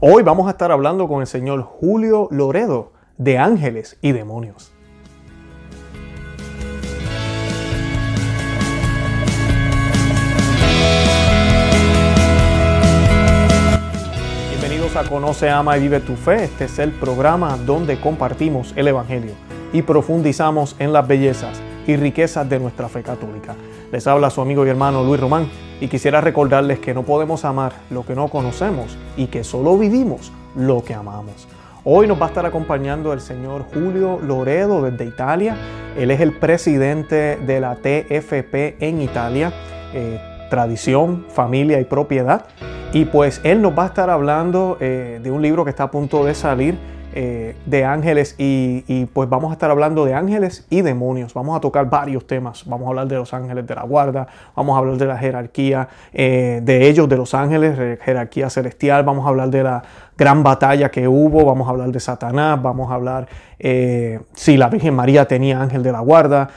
Hoy vamos a estar hablando con el señor Julio Loredo de Ángeles y Demonios. Bienvenidos a Conoce, Ama y Vive tu Fe. Este es el programa donde compartimos el Evangelio y profundizamos en las bellezas y riquezas de nuestra fe católica. Les habla su amigo y hermano Luis Román y quisiera recordarles que no podemos amar lo que no conocemos y que solo vivimos lo que amamos. Hoy nos va a estar acompañando el señor Julio Loredo desde Italia. Él es el presidente de la TFP en Italia, eh, Tradición, Familia y Propiedad. Y pues él nos va a estar hablando eh, de un libro que está a punto de salir eh, de ángeles y, pues vamos a estar hablando de ángeles y demonios. Vamos a tocar varios temas. Vamos a hablar de los ángeles de la guarda, vamos a hablar de la jerarquía eh, de ellos, de los ángeles, jerarquía celestial, vamos a hablar de la gran batalla que hubo, vamos a hablar de Satanás, vamos a hablar eh, si la Virgen María tenía ángel de la guarda,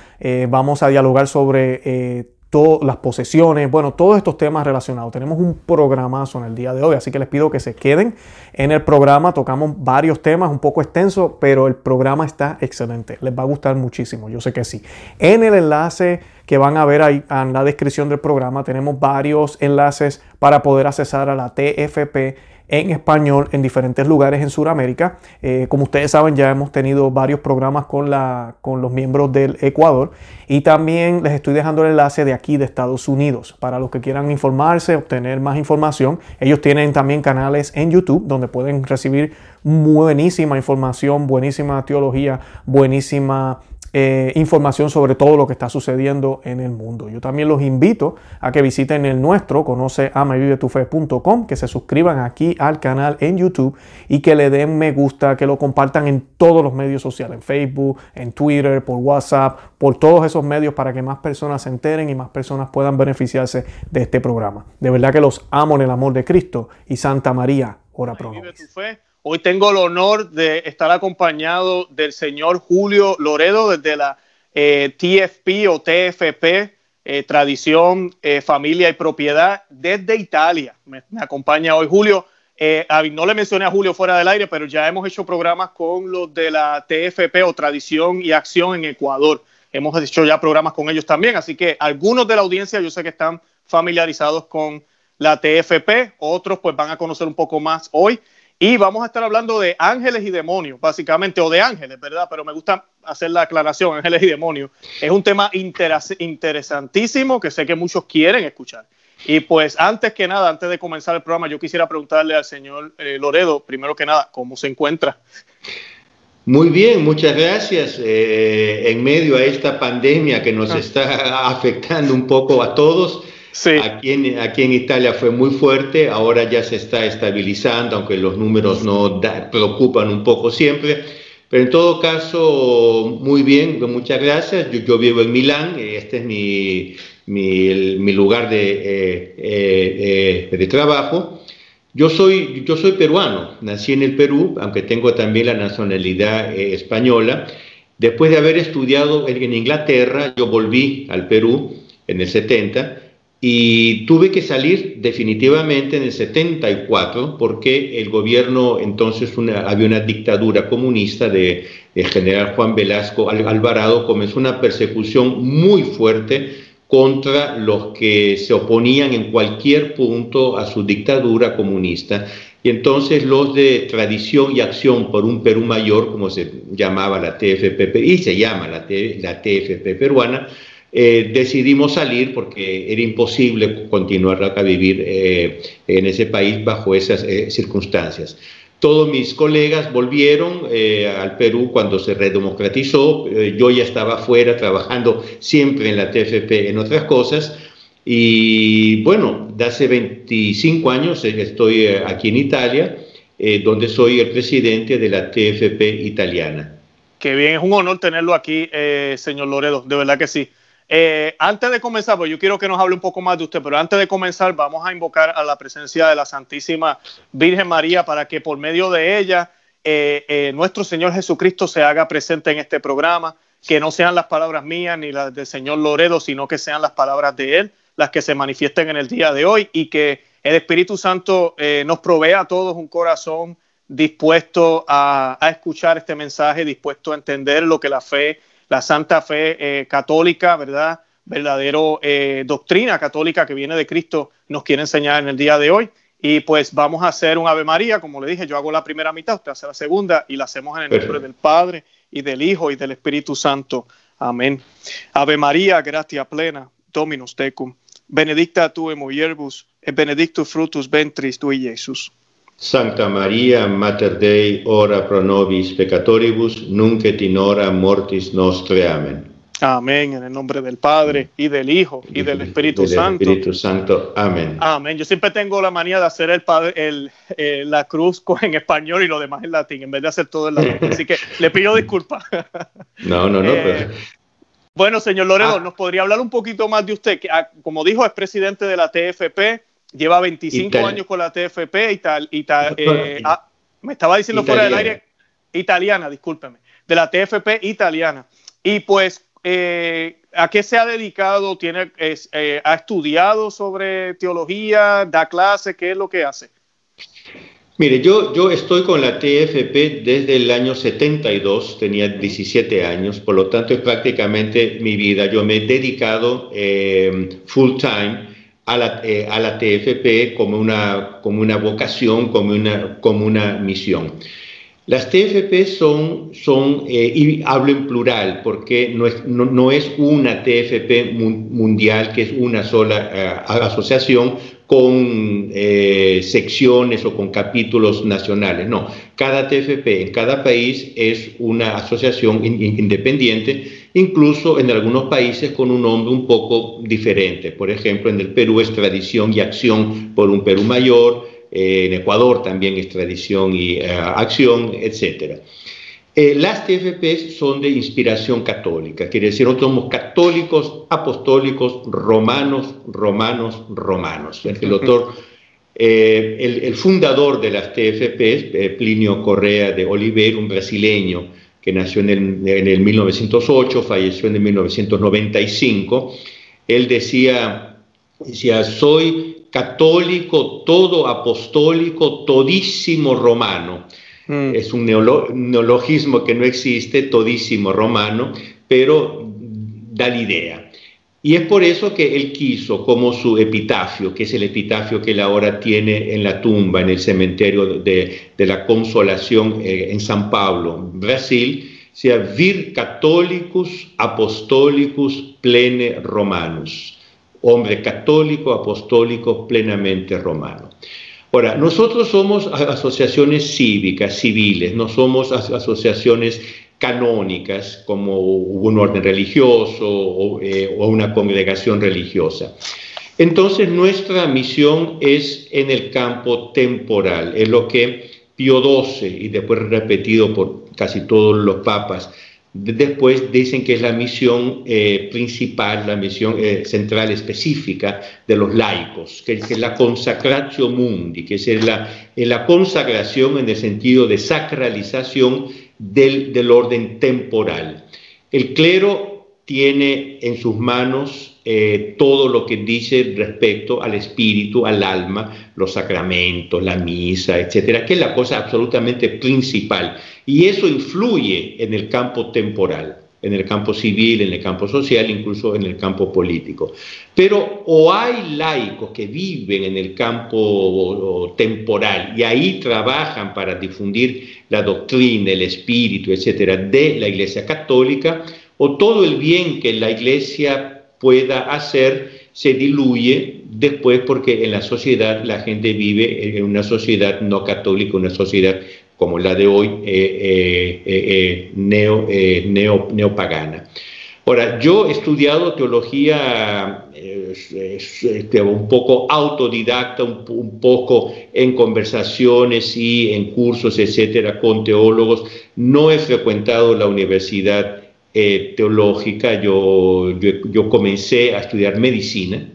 vamos a dialogar sobre todas las posesiones, bueno, todos estos temas relacionados. Tenemos un programazo en el día de hoy, así que les pido que se queden en el programa. Tocamos varios temas, un poco extenso, pero el programa está excelente. Les va a gustar muchísimo, yo sé que sí. En el enlace que van a ver ahí en la descripción del programa tenemos varios enlaces para poder accesar a la TFP en español en diferentes lugares en Sudamérica. Eh, como ustedes saben, ya hemos tenido varios programas con, la, con los miembros del Ecuador y también les estoy dejando el enlace de aquí de Estados Unidos para los que quieran informarse, obtener más información. Ellos tienen también canales en YouTube donde pueden recibir buenísima información, buenísima teología, buenísima eh, información sobre todo lo que está sucediendo en el mundo. Yo también los invito a que visiten el nuestro, conoce que se suscriban aquí al canal en YouTube y que le den me gusta, que lo compartan en todos los medios sociales, en Facebook, en Twitter, por WhatsApp, por todos esos medios para que más personas se enteren y más personas puedan beneficiarse de este programa. De verdad que los amo en el amor de Cristo y Santa María, ora pro Hoy tengo el honor de estar acompañado del señor Julio Loredo desde la eh, TFP o TFP, eh, Tradición, eh, Familia y Propiedad, desde Italia. Me, acompaña hoy Julio. no le mencioné a Julio fuera del aire, pero ya hemos hecho programas con los de la TFP o Tradición y Acción en Ecuador. Hemos hecho ya programas con ellos también, así que algunos de la audiencia yo sé que están familiarizados con la TFP, otros pues van a conocer un poco más hoy. Y vamos a estar hablando de ángeles y demonios, básicamente, o de ángeles, ¿verdad? Pero me gusta hacer la aclaración, ángeles y demonios. Es un tema interesantísimo que sé que muchos quieren escuchar. Y pues antes que nada, antes de comenzar el programa, yo quisiera preguntarle al señor eh, Loredo, primero que nada, ¿cómo se encuentra? Muy bien, muchas gracias. Eh, en medio a esta pandemia que nos ah. está afectando un poco a todos, Aquí, en, aquí en Italia fue muy fuerte, ahora ya se está estabilizando, aunque los números no preocupan un poco siempre. Pero en todo caso, muy bien, muchas gracias. Yo, vivo en Milán, este es mi, mi, lugar de, eh, eh, eh, de, trabajo. Yo soy, yo soy peruano, nací en el Perú, aunque tengo también la nacionalidad española. Después de haber estudiado en Inglaterra, yo volví al Perú en el 70 y tuve que salir definitivamente en el 74 porque el gobierno, entonces había una dictadura comunista de, general Juan Velasco Alvarado, comenzó una persecución muy fuerte contra los que se oponían en cualquier punto a su dictadura comunista. Y entonces los de tradición y acción por un Perú mayor, como se llamaba la TFP, y se llama la, la TFP peruana, eh, decidimos salir porque era imposible continuar a vivir eh, en ese país bajo esas eh, circunstancias. Todos mis colegas volvieron al Perú cuando se redemocratizó. yo ya estaba fuera trabajando siempre en la TFP en otras cosas. Y bueno, de hace 25 años estoy aquí en Italia, donde soy el presidente de la TFP italiana. Qué bien, es un honor tenerlo aquí, señor Loredo, de verdad que sí. Eh, antes de comenzar, pues yo quiero que nos hable un poco más de usted, pero antes de comenzar vamos a invocar a la presencia de la Santísima Virgen María para que por medio de ella eh, eh, nuestro Señor Jesucristo se haga presente en este programa, que no sean las palabras mías ni las del Señor Loredo, sino que sean las palabras de Él las que se manifiesten en el día de hoy y que el Espíritu Santo nos provee a todos un corazón dispuesto a, escuchar este mensaje, dispuesto a entender lo que la fe, la santa fe eh, católica, ¿verdad? Verdadero eh, doctrina católica que viene de Cristo nos quiere enseñar en el día de hoy. Y pues vamos a hacer un Ave María, como le dije, yo hago la primera mitad, usted hace la segunda y la hacemos en el nombre del Padre y del Hijo y del Espíritu Santo. Amén. Ave María, gratia plena, Dominus tecum benedicta tu emo yerbus, et benedictus frutus ventris tui, Iesus. Santa Maria, Mater Dei, ora pro nobis peccatoribus, nunc et in hora mortis nostre. Amén. Amén, en el nombre del Padre y del Hijo y del Espíritu del Santo. Espíritu Santo. Amén. Amén. Yo siempre tengo la manía de hacer el, el eh, la cruz en español y lo demás en latín, en vez de hacer todo en latín. Así que le pido disculpas. No, no, no. Eh, bueno, señor Loredo, ah. ¿nos podría hablar un poquito más de usted? Que, ah, como dijo, es presidente de la TFP, lleva 25 años con la TFP y tal. Eh, ah, me estaba diciendo fuera del aire, italiana, discúlpeme, de la TFP italiana. Y pues, eh, ¿a qué se ha dedicado? ¿Tiene, eh, ¿Ha estudiado sobre teología? ¿Da clases? ¿Qué es lo que hace? Mire, yo, yo estoy con la TFP desde el año 72, tenía 17 años, por lo tanto es prácticamente mi vida. Yo me he dedicado eh, full time a la, eh, a la TFP como una, como una vocación, como una, como una misión. Las TFP son, eh, y hablo en plural, porque no es, no, es una TFP mundial, que es una sola asociación, con eh, secciones o con capítulos nacionales. No, cada TFP en cada país es una asociación independiente, incluso en algunos países con un nombre un poco diferente. Por ejemplo, en el Perú es Tradición y Acción por un Perú Mayor, eh, en Ecuador también es Tradición y eh, Acción, etcétera. Eh, las TFP son de inspiración católica, quiere decir, nosotros somos católicos, apostólicos, romanos, romanos, romanos. El doctor, eh, el, fundador de las TFP, eh, Plinio Correa de Oliveira, un brasileño que nació en el, en el 1908, falleció en el 1995, él decía, decía, soy católico, todo apostólico, todísimo romano. Mm. Es un neologismo que no existe, todísimo romano, pero da la idea. Y es por eso que él quiso, como su epitafio, que es el epitafio que él ahora tiene en la tumba, en el cementerio de, la Consolación eh, en San Pablo, Brasil, sea vir católicos apostólicos plene romanos. Hombre católico, apostólico, plenamente romano. Ahora, nosotros somos asociaciones cívicas, civiles, no somos asociaciones canónicas como un orden religioso eh, o, una congregación religiosa. Entonces, nuestra misión es en el campo temporal, es lo que Pío XII, y después repetido por casi todos los papas, Después dicen que es la misión eh, principal, la misión eh, central específica de los laicos, que, es la consacratio mundi, que es la, la, consagración en el sentido de sacralización del, del orden temporal. El clero tiene en sus manos eh, todo lo que dice respecto al espíritu, al alma, los sacramentos, la misa, etcétera, que es la cosa absolutamente principal. Y eso influye en el campo temporal, en el campo civil, en el campo social, incluso en el campo político. Pero o hay laicos que viven en el campo temporal y ahí trabajan para difundir la doctrina, el espíritu, etcétera, de la Iglesia Católica, o todo el bien que la Iglesia pueda hacer se diluye después porque en la sociedad la gente vive en una sociedad no católica, una sociedad como la de hoy, eh, eh, eh, neo, neo, neopagana. Ahora, yo he estudiado teología este, un poco autodidacta, un, un, poco en conversaciones y en cursos, etcétera, con teólogos. No he frecuentado la universidad eh, teológica, yo, yo, comencé a estudiar medicina,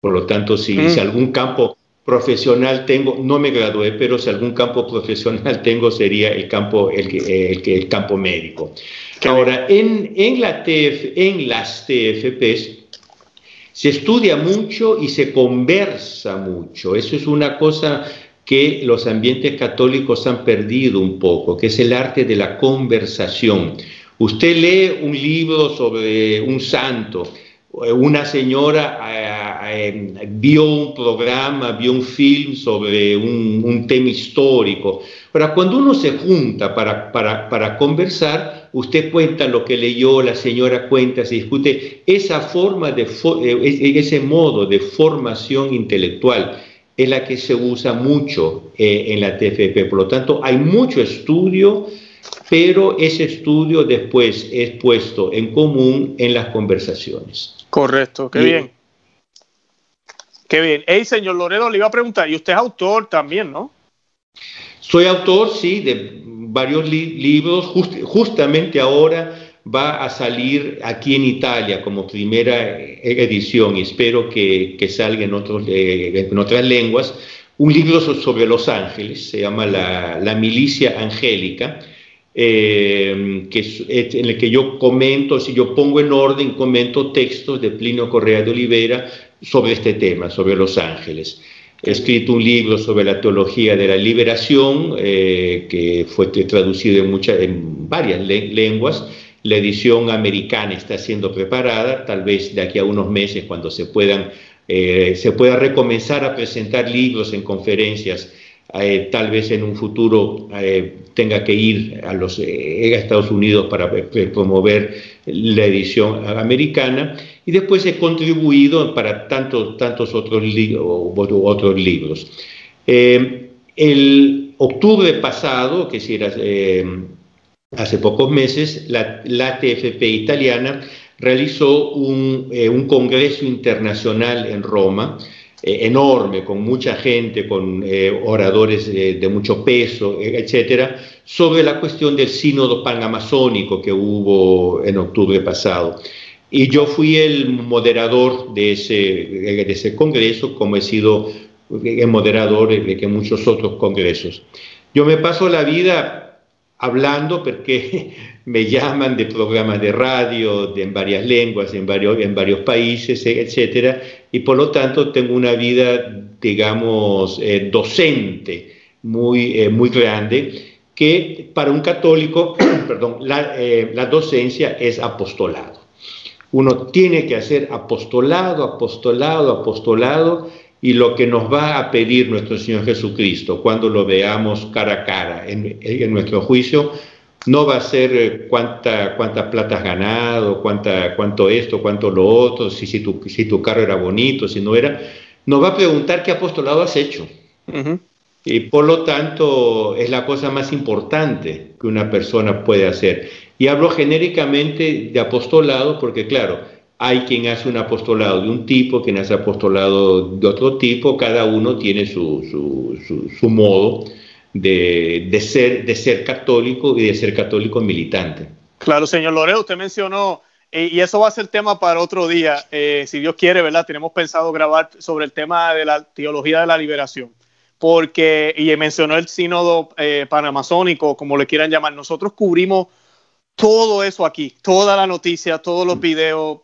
por lo tanto, si, si, mm. algún campo profesional tengo, no me gradué, pero si algún campo profesional tengo sería el campo, el, el, el campo médico. Ahora, en, en, la TF, en las TFPs, Se estudia mucho y se conversa mucho. Eso es una cosa que los ambientes católicos han perdido un poco, que es el arte de la conversación. Usted lee un libro sobre un santo, una señora eh, eh, vio un programa, vio un film sobre un, tema histórico. Pero cuando uno se junta para, para, conversar, usted cuenta lo que leyó, la señora cuenta, se discute. Esa forma de, eh, ese modo de formación intelectual es la que se usa mucho en la TFP. Por lo tanto, hay mucho estudio pero ese estudio después es puesto en común en las conversaciones. Correcto, qué bien. Qué bien. Hey, señor Loredo, le iba a preguntar, y usted es autor también, ¿no? Soy autor, sí, de varios libros. justamente ahora va a salir aquí en Italia como primera edición y espero que, salga en, otros, eh, en otras lenguas. Un libro sobre Los Ángeles, se llama La, la Milicia Angélica eh, que en el que yo comento, si yo pongo en orden, comento textos de Plinio Correa de Olivera sobre este tema, sobre los ángeles. He escrito un libro sobre la teología de la liberación, eh, que fue traducido en, muchas, en varias lenguas. La edición americana está siendo preparada, tal vez de aquí a unos meses, cuando se puedan eh, se pueda recomenzar a presentar libros en conferencias eh, tal vez en un futuro eh, tenga que ir a los eh, Estados Unidos para promover la edición americana y después he contribuido para tantos, tantos otros, libros. el octubre pasado, que si era hace pocos meses, la, la TFP italiana realizó un congreso internacional en Roma eh, enorme, con mucha gente, con eh, oradores eh, de mucho peso, etcétera, sobre la cuestión del sínodo panamazónico que hubo en octubre pasado. Y yo fui el moderador de ese, de ese congreso, como he sido el moderador de muchos otros congresos. Yo me paso la vida hablando porque me llaman de programas de radio de, en varias lenguas, en varios, en varios países, etcétera, y por lo tanto tengo una vida, digamos, eh, docente muy, eh, muy grande, que para un católico, perdón, eh, la docencia es apostolado. Uno tiene que hacer apostolado, apostolado, apostolado, y lo que nos va a pedir nuestro Señor Jesucristo cuando lo veamos cara a cara en, nuestro juicio, no va a ser eh, cuánta, cuánta plata has ganado, cuánta, cuánto esto, cuánto lo otro, si, si, tu, si tu carro era bonito, si no era. Nos va a preguntar qué apostolado has hecho. Y por lo tanto es la cosa más importante que una persona puede hacer. Y hablo genéricamente de apostolado porque, claro, hay quien hace un apostolado de un tipo, quien hace apostolado de otro tipo, cada uno tiene su, su, modo de, ser, de ser católico y de ser católico militante. Claro, señor Loredo, usted mencionó, eh, y eso va a ser tema para otro día, eh, si Dios quiere, ¿verdad? Tenemos pensado grabar sobre el tema de la teología de la liberación, porque, y mencionó el sínodo eh, panamazónico, como le quieran llamar, nosotros cubrimos todo eso aquí, toda la noticia, todos los videos,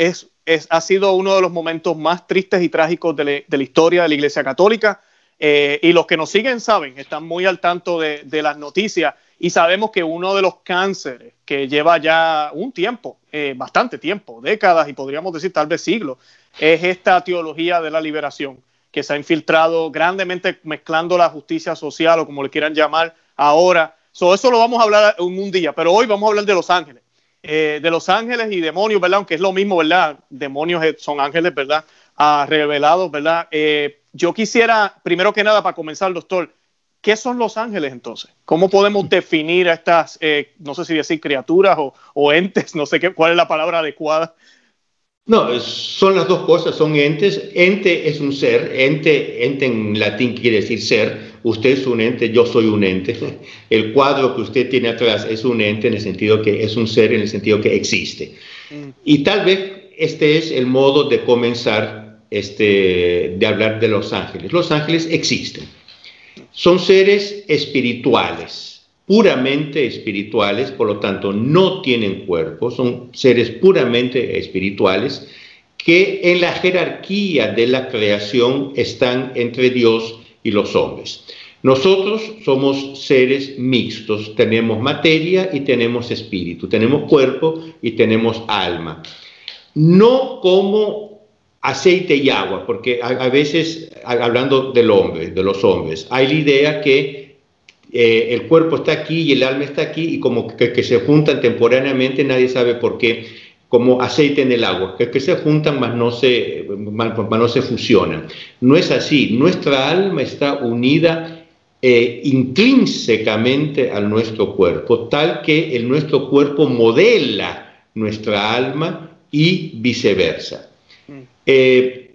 es, ha sido uno de los momentos más tristes y trágicos de, la historia de la Iglesia Católica. Eh, y los que nos siguen saben, están muy al tanto de, las noticias y sabemos que uno de los cánceres que lleva ya un tiempo, eh, bastante tiempo, décadas y podríamos decir tal vez siglos, es esta teología de la liberación que se ha infiltrado grandemente mezclando la justicia social o como le quieran llamar ahora. So, eso lo vamos a hablar en un día, pero hoy vamos a hablar de Los Ángeles. Eh, de los ángeles y demonios, ¿verdad? Aunque es lo mismo, ¿verdad? Demonios son ángeles, ¿verdad? Ah, revelados, ¿verdad? Eh, yo quisiera, primero que nada, para comenzar, doctor, ¿qué son los ángeles entonces? ¿Cómo podemos definir a estas, eh, no sé si decir criaturas o, o, entes, no sé qué, cuál es la palabra adecuada, no, son las dos cosas, son entes. Ente es un ser, ente, ente en latín quiere decir ser. Usted es un ente, yo soy un ente. El cuadro que usted tiene atrás es un ente en el sentido que es un ser, en el sentido que existe. Mm. Y tal vez este es el modo de comenzar este, de hablar de los ángeles. Los ángeles existen. Son seres espirituales puramente espirituales, por lo tanto no tienen cuerpo, son seres puramente espirituales que en la jerarquía de la creación están entre Dios y los hombres. Nosotros somos seres mixtos, tenemos materia y tenemos espíritu, tenemos cuerpo y tenemos alma. No como aceite y agua, porque a, veces, hablando del hombre, de los hombres, hay la idea que eh, el cuerpo está aquí y el alma está aquí y como que, se juntan temporalmente, nadie sabe por qué, como aceite en el agua, que, que se juntan mas no se, mas no se fusionan. No es así, nuestra alma está unida eh, intrínsecamente a nuestro cuerpo, tal que el nuestro cuerpo modela nuestra alma y viceversa. Mm. Eh,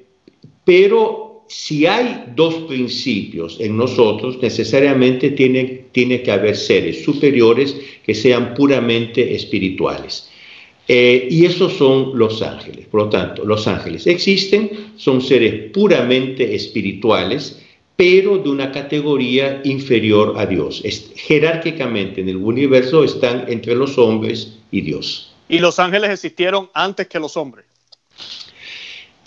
pero si hay dos principios en nosotros, necesariamente tiene, tiene que haber seres superiores que sean puramente espirituales. Eh, y esos son los ángeles. Por lo tanto, los ángeles existen, son seres puramente espirituales pero de una categoría inferior a Dios. jerárquicamente en el universo están entre los hombres y Dios. ¿Y los ángeles existieron antes que los hombres?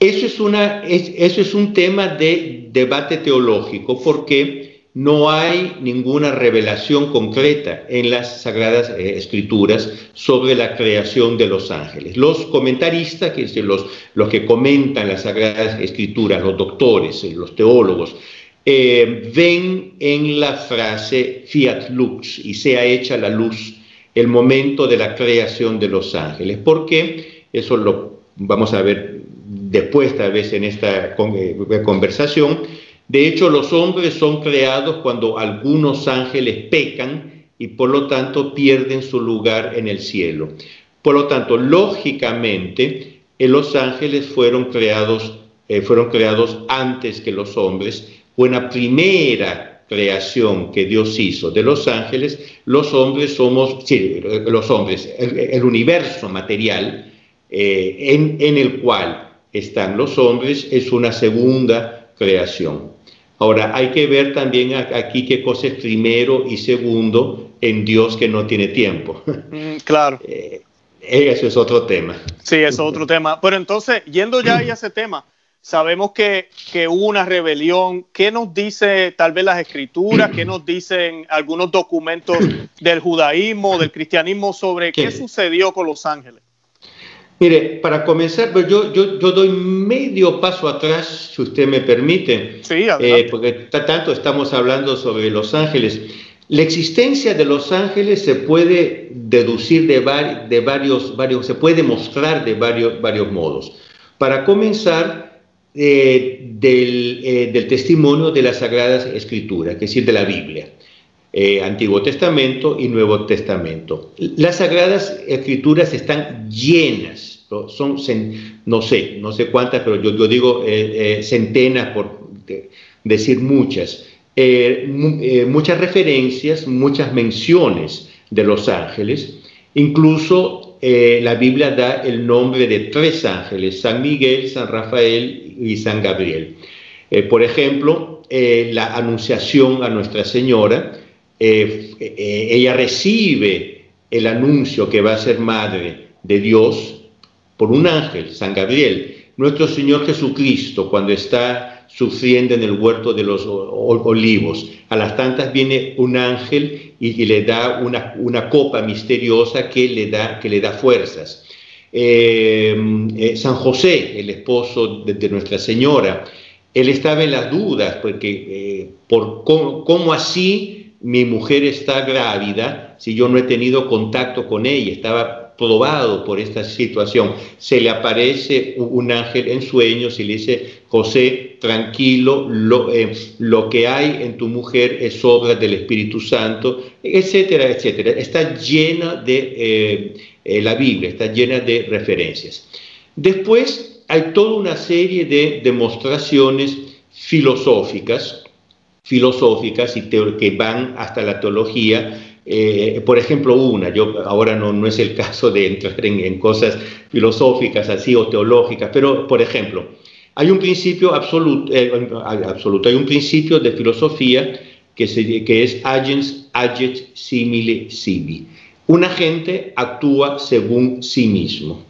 Eso es, una, eso es un tema de debate teológico porque no hay ninguna revelación concreta en las Sagradas eh, Escrituras sobre la creación de los ángeles. Los comentaristas, que los, los que comentan las Sagradas Escrituras, los doctores, los teólogos, eh, ven en la frase fiat lux y sea hecha la luz el momento de la creación de los ángeles. ¿Por qué? Eso lo vamos a ver después tal vez en esta eh, conversación. De hecho, los hombres son creados cuando algunos ángeles pecan y por lo tanto pierden su lugar en el cielo. Por lo tanto, lógicamente, eh, los ángeles fueron creados, fueron creados antes que los hombres una primera creación que Dios hizo de los ángeles, los hombres somos, los hombres, el, universo material eh, en el cual están los hombres es una segunda creación. Ahora, hay que ver también aquí qué cosa es primero y segundo en Dios que no tiene tiempo. Mm, claro. Eh, eso es otro tema. Sí, es otro tema. Pero entonces, yendo ya a ese tema, Sabemos que, hubo una rebelión. ¿Qué nos dice tal vez las escrituras? ¿Qué nos dicen algunos documentos del judaísmo, del cristianismo sobre qué, sucedió con los ángeles? Mire, para comenzar, pues yo, yo, yo, doy medio paso atrás, si usted me permite, sí, eh, porque tanto estamos hablando sobre los ángeles. La existencia de los ángeles se puede deducir de, de varios, varios, se puede mostrar de varios, varios modos. Para comenzar, eh, eh, del, testimonio de las Sagradas Escrituras, es decir, de la Biblia, eh, Antiguo Testamento y Nuevo Testamento. Las Sagradas Escrituras están llenas, son, no sé, no sé cuántas, pero yo, digo centenas, por decir muchas, muchas referencias, muchas menciones de los ángeles, incluso eh, la Biblia da el nombre de tres ángeles, San Miguel, San Rafael y San Gabriel. Eh, por ejemplo, eh, la anunciación a Nuestra Señora, ella recibe el anuncio que va a ser madre de Dios por un ángel, San Gabriel. Nuestro Señor Jesucristo, cuando está sufriendo en el huerto de los olivos. A las tantas viene un ángel y, le da una, una, copa misteriosa que le da, que le da fuerzas. Eh, San José, el esposo de, Nuestra Señora, él estaba en las dudas, porque eh, por cómo, cómo, así mi mujer está grávida si yo no he tenido contacto con ella, estaba probado por esta situación. Se le aparece un ángel en sueños y le dice, José, tranquilo, lo, eh, lo que hay en tu mujer es obra del Espíritu Santo, etcétera, etcétera. Está llena de, eh, eh, la Biblia está llena de referencias. Después hay toda una serie de demostraciones filosóficas, filosóficas y que van hasta la teología, eh, por ejemplo, una, yo ahora no, no es el caso de entrar en, cosas filosóficas así o teológicas, pero por ejemplo, hay un principio absoluto, eh, absoluto hay un principio de filosofía que, se, que es agens aget simile sibi. Un agente actúa según sí mismo.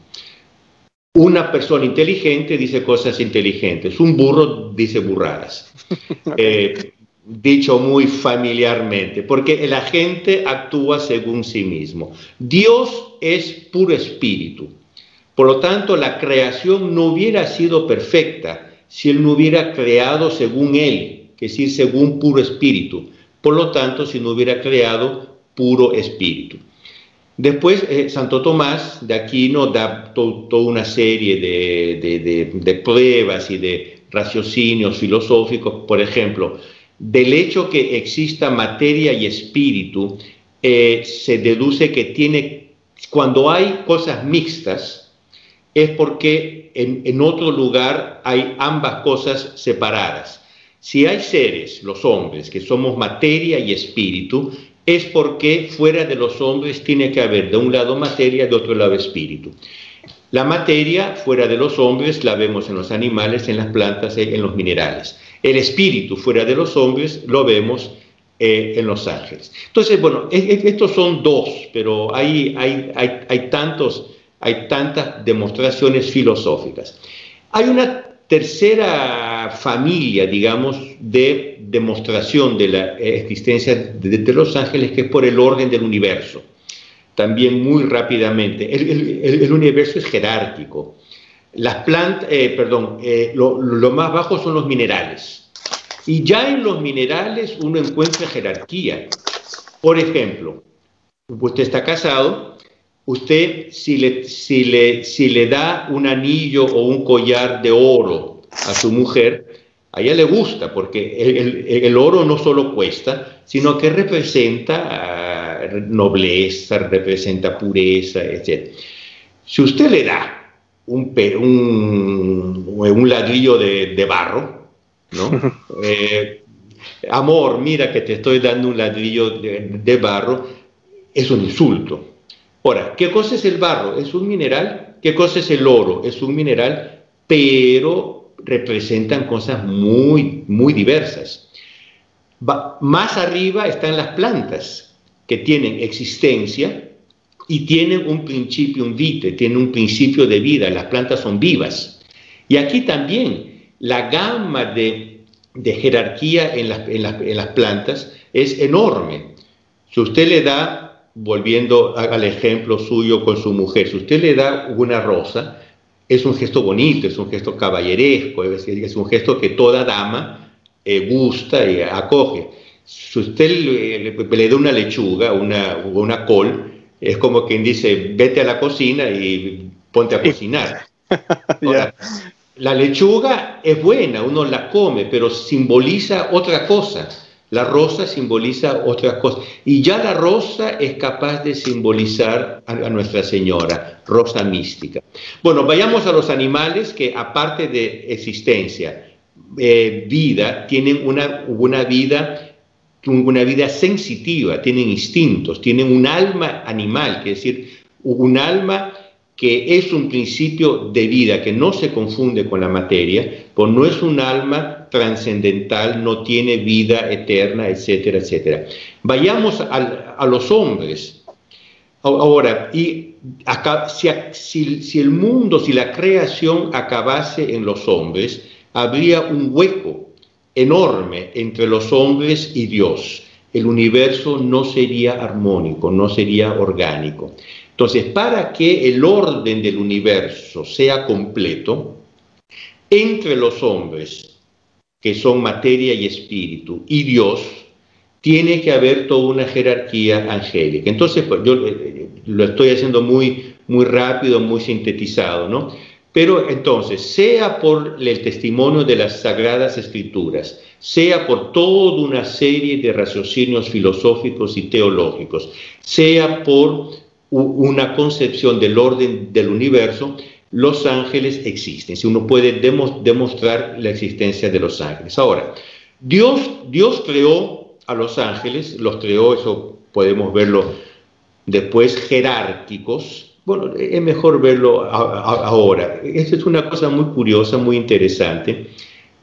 Una persona inteligente dice cosas inteligentes, un burro dice burradas. Eh, dicho muy familiarmente, porque la gente actúa según sí mismo. Dios es puro espíritu. Por lo tanto, la creación no hubiera sido perfecta si Él no hubiera creado según Él, que es decir, según puro espíritu. Por lo tanto, si no hubiera creado puro espíritu. Después, eh, Santo Tomás de Aquino da toda una serie de, pruebas y de raciocinios filosóficos, por ejemplo, del hecho que exista materia y espíritu, eh, se deduce que tiene, cuando hay cosas mixtas, es porque en, otro lugar hay ambas cosas separadas. Si hay seres, los hombres, que somos materia y espíritu, es porque fuera de los hombres tiene que haber de un lado materia, de otro lado espíritu. La materia fuera de los hombres la vemos en los animales, en las plantas, en los minerales. El espíritu fuera de los hombres lo vemos eh, en los ángeles. Entonces, bueno, estos son dos, pero hay, hay, hay, tantos, hay tantas demostraciones filosóficas. Hay una tercera familia, digamos, de demostración de la existencia de, los ángeles, que es por el orden del universo. También muy rápidamente. El, universo es jerárquico. Las plantas, eh, perdón, eh, lo, más bajo son los minerales. Y ya en los minerales uno encuentra jerarquía. Por ejemplo, usted está casado, usted si le, si le, si le da un anillo o un collar de oro a su mujer, a ella le gusta porque el, oro no solo cuesta, sino que representa ah, nobleza, representa pureza, etc. Si usted le da un, un, un ladrillo de, barro, ¿no? Eh, amor, mira que te estoy dando un ladrillo de barro, es un insulto Ahora, ¿qué cosa es el barro? Es un mineral. ¿Qué cosa es el oro? Es un mineral, pero representan cosas muy, muy diversas. más arriba están las plantas, que tienen existencia y tienen un principio, un vite, tienen un principio de vida. Las plantas son vivas. Y aquí también la gama de, jerarquía en las, en las plantas es enorme. Si usted le da volviendo al ejemplo suyo con su mujer, si usted le da una rosa, es un gesto bonito, es un gesto caballeresco, es, un gesto que toda dama eh, gusta y acoge. Si usted le, da una lechuga, una, una col, es como quien dice, vete a la cocina y ponte a cocinar. la lechuga es buena, uno la come, pero simboliza otra cosa la rosa simboliza otras cosas. Y ya la rosa es capaz de simbolizar a, Nuestra Señora, rosa mística. Bueno, vayamos a los animales que aparte de existencia, eh, vida, tienen una, una vida una vida sensitiva, tienen instintos, tienen un alma animal, es decir, un alma que es un principio de vida que no se confunde con la materia, pues no es un alma trascendental, no tiene vida eterna, etcétera, etcétera. Vayamos a los hombres. Ahora, y si el mundo, si la creación acabase en los hombres, habría un hueco enorme entre los hombres y Dios. El universo no sería armónico, no sería orgánico. Entonces, para que el orden del universo sea completo, entre los hombres, que son materia y espíritu, y Dios, tiene que haber toda una jerarquía angélica. Entonces, pues, yo eh, eh, lo estoy haciendo muy, muy rápido, muy sintetizado, ¿no? Pero entonces, sea por el testimonio de las sagradas escrituras, sea por toda una serie de raciocinios filosóficos y teológicos, sea por una concepción del orden del universo, los ángeles existen. Si uno puede demostrar la existencia de los ángeles. Ahora, Dios, Dios creó a los ángeles, los creó, eso podemos verlo después, jerárquicos. Bueno, es mejor verlo ahora. Esta es una cosa muy curiosa, muy interesante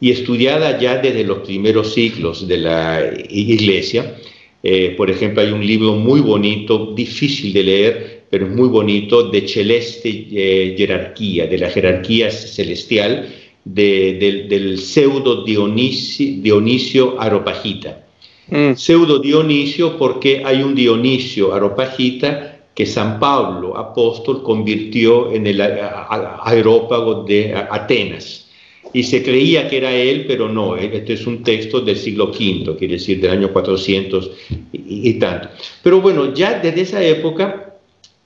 y estudiada ya desde los primeros siglos de la iglesia. Eh, por ejemplo, hay un libro muy bonito, difícil de leer, pero es muy bonito, de celeste eh, jerarquía, de la jerarquía celestial del pseudo Dionisio, Dionisio Aropagita. Mm. Pseudo Dionisio porque hay un Dionisio Aropagita que San Pablo, apóstol, convirtió en el aerópago de Atenas. Y se creía que era él, pero no, eh, este es un texto del siglo V, quiere decir del año 400 y, y tanto. Pero bueno, ya desde esa época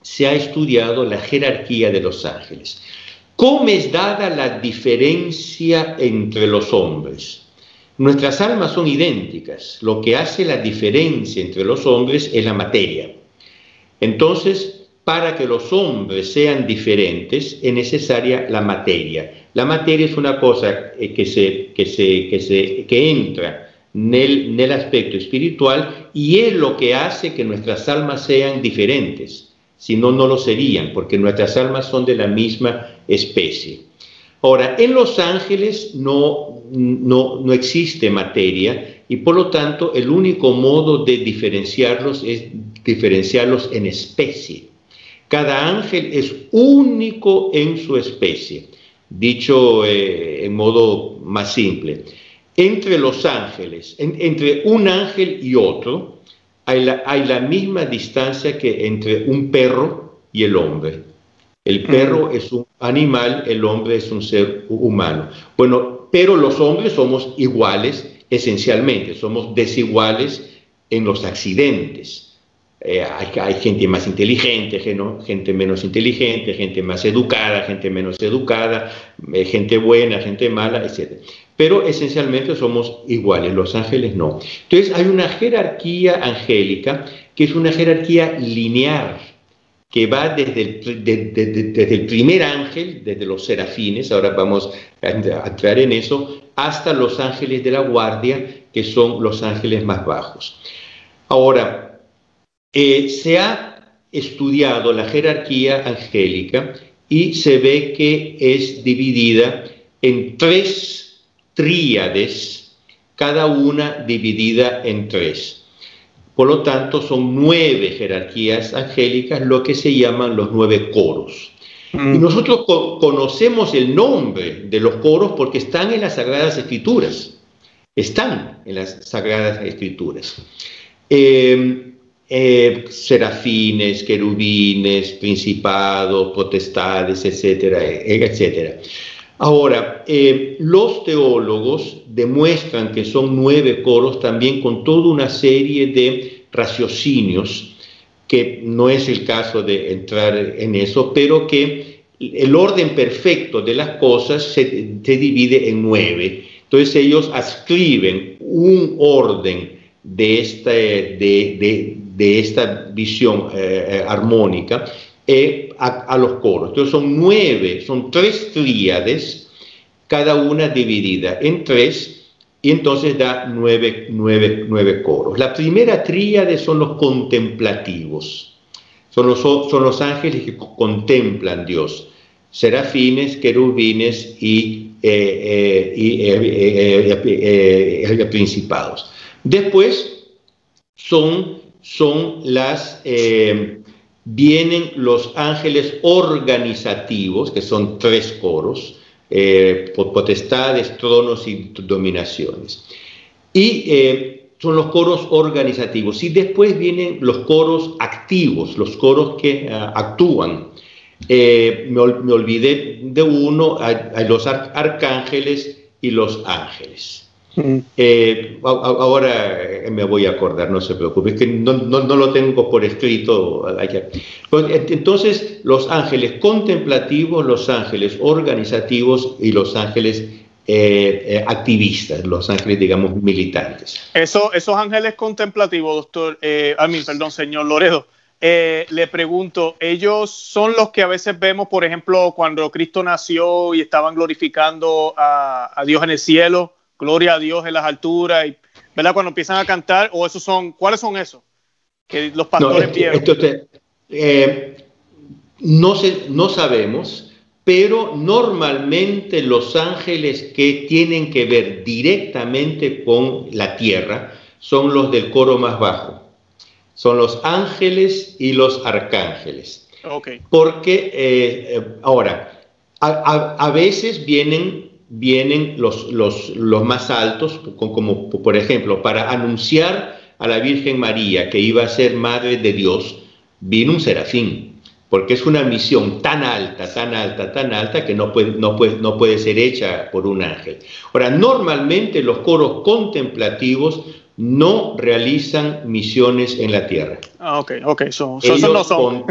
se ha estudiado la jerarquía de los ángeles. ¿Cómo es dada la diferencia entre los hombres? Nuestras almas son idénticas. Lo que hace la diferencia entre los hombres es la materia. Entonces, para que los hombres sean diferentes es necesaria la materia. La materia es una cosa eh, que, se, que, se, que, se, que entra en el, aspecto espiritual y es lo que hace que nuestras almas sean diferentes. Si no, no lo serían, porque nuestras almas son de la misma especie. Ahora, en los ángeles no, no, no existe materia y por lo tanto el único modo de diferenciarlos es diferenciarlos en especie. Cada ángel es único en su especie. Dicho eh, en modo más simple, entre los ángeles, entre un ángel y otro, hay la, hay la misma distancia que entre un perro y el hombre. El perro es un animal, el hombre es un ser humano. Bueno, pero los hombres somos iguales esencialmente, somos desiguales en los accidentes. Eh, hay, gente más inteligente, gente menos inteligente, gente más educada, gente menos educada, eh, gente buena, gente mala, etc. Pero esencialmente somos iguales, los ángeles no. Entonces hay una jerarquía angélica que es una jerarquía lineal, que va desde el, desde el primer ángel, desde los serafines, ahora vamos a entrar en eso, hasta los ángeles de la guardia, que son los ángeles más bajos. Ahora, eh, se ha estudiado la jerarquía angélica y se ve que es dividida en tres tríades, cada una dividida en tres. Por lo tanto, son nueve jerarquías angélicas, lo que se llaman los nueve coros. Y mm. nosotros conocemos el nombre de los coros porque están en las Sagradas Escrituras. Están en las Sagradas Escrituras. Eh, eh, serafines, querubines, principados, potestades, etcétera, eh, etcétera. Ahora, eh, los teólogos demuestran que son nueve coros también con toda una serie de raciocinios, que no es el caso de entrar en eso, pero que el orden perfecto de las cosas se, divide en nueve. Entonces ellos ascriben un orden de, esta, de, de esta visión eh, eh, armónica eh, a, los coros. Entonces son nueve, son tres tríades, cada una dividida en tres, y entonces da nueve, nueve, coros. La primera tríade son los contemplativos, son los, son los ángeles que contemplan Dios, serafines, querubines y, y principados. Después son son las, eh, vienen los ángeles organizativos, que son tres coros, eh, potestades, tronos y dominaciones. Y eh, son los coros organizativos. Y después vienen los coros activos, los coros que ah, actúan. Me, olvidé de uno, los arcángeles y los ángeles. Eh, ahora eh, me voy a acordar, no se preocupe, es que no, lo tengo por escrito. Pues, entonces, los ángeles contemplativos, los ángeles organizativos y los ángeles eh, activistas, los ángeles, digamos, militantes. Eso, esos ángeles contemplativos, doctor, a mí, perdón, señor Loredo, le pregunto, ellos son los que a veces vemos, por ejemplo, cuando Cristo nació y estaban glorificando a Dios en el cielo gloria a Dios en las alturas, y, ¿verdad? Cuando empiezan a cantar, o esos son, ¿cuáles son esos? Que los pastores no, eh, no, no sabemos, pero normalmente los ángeles que tienen que ver directamente con la tierra son los del coro más bajo. Son los ángeles y los arcángeles. Okay. Porque eh, ahora, a, veces vienen, vienen los, los, los más altos, como por ejemplo, para anunciar a la Virgen María que iba a ser madre de Dios, vino un serafín, porque es una misión tan alta, tan alta, tan alta que no puede, no puede, no puede ser hecha por un ángel. Ahora, normalmente los coros contemplativos no realizan misiones en la tierra. Ah, ok, ok, no son.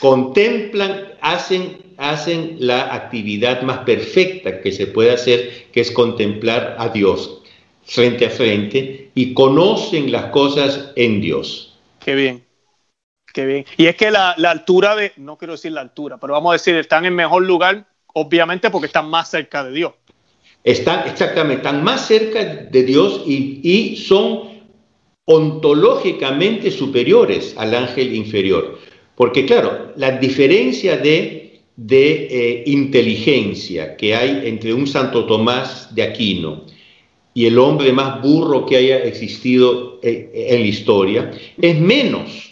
contemplan, hacen, hacen la actividad más perfecta que se puede hacer, que es contemplar a Dios frente a frente y conocen las cosas en Dios. Qué bien, qué bien. Y es que la, altura de, no quiero decir la altura, pero vamos a decir, están en mejor lugar, obviamente porque están más cerca de Dios. Están, exactamente, están más cerca de Dios y, son ontológicamente superiores al ángel inferior. Porque claro, la diferencia de, de eh, inteligencia que hay entre un Santo Tomás de Aquino y el hombre más burro que haya existido eh, en la historia es menos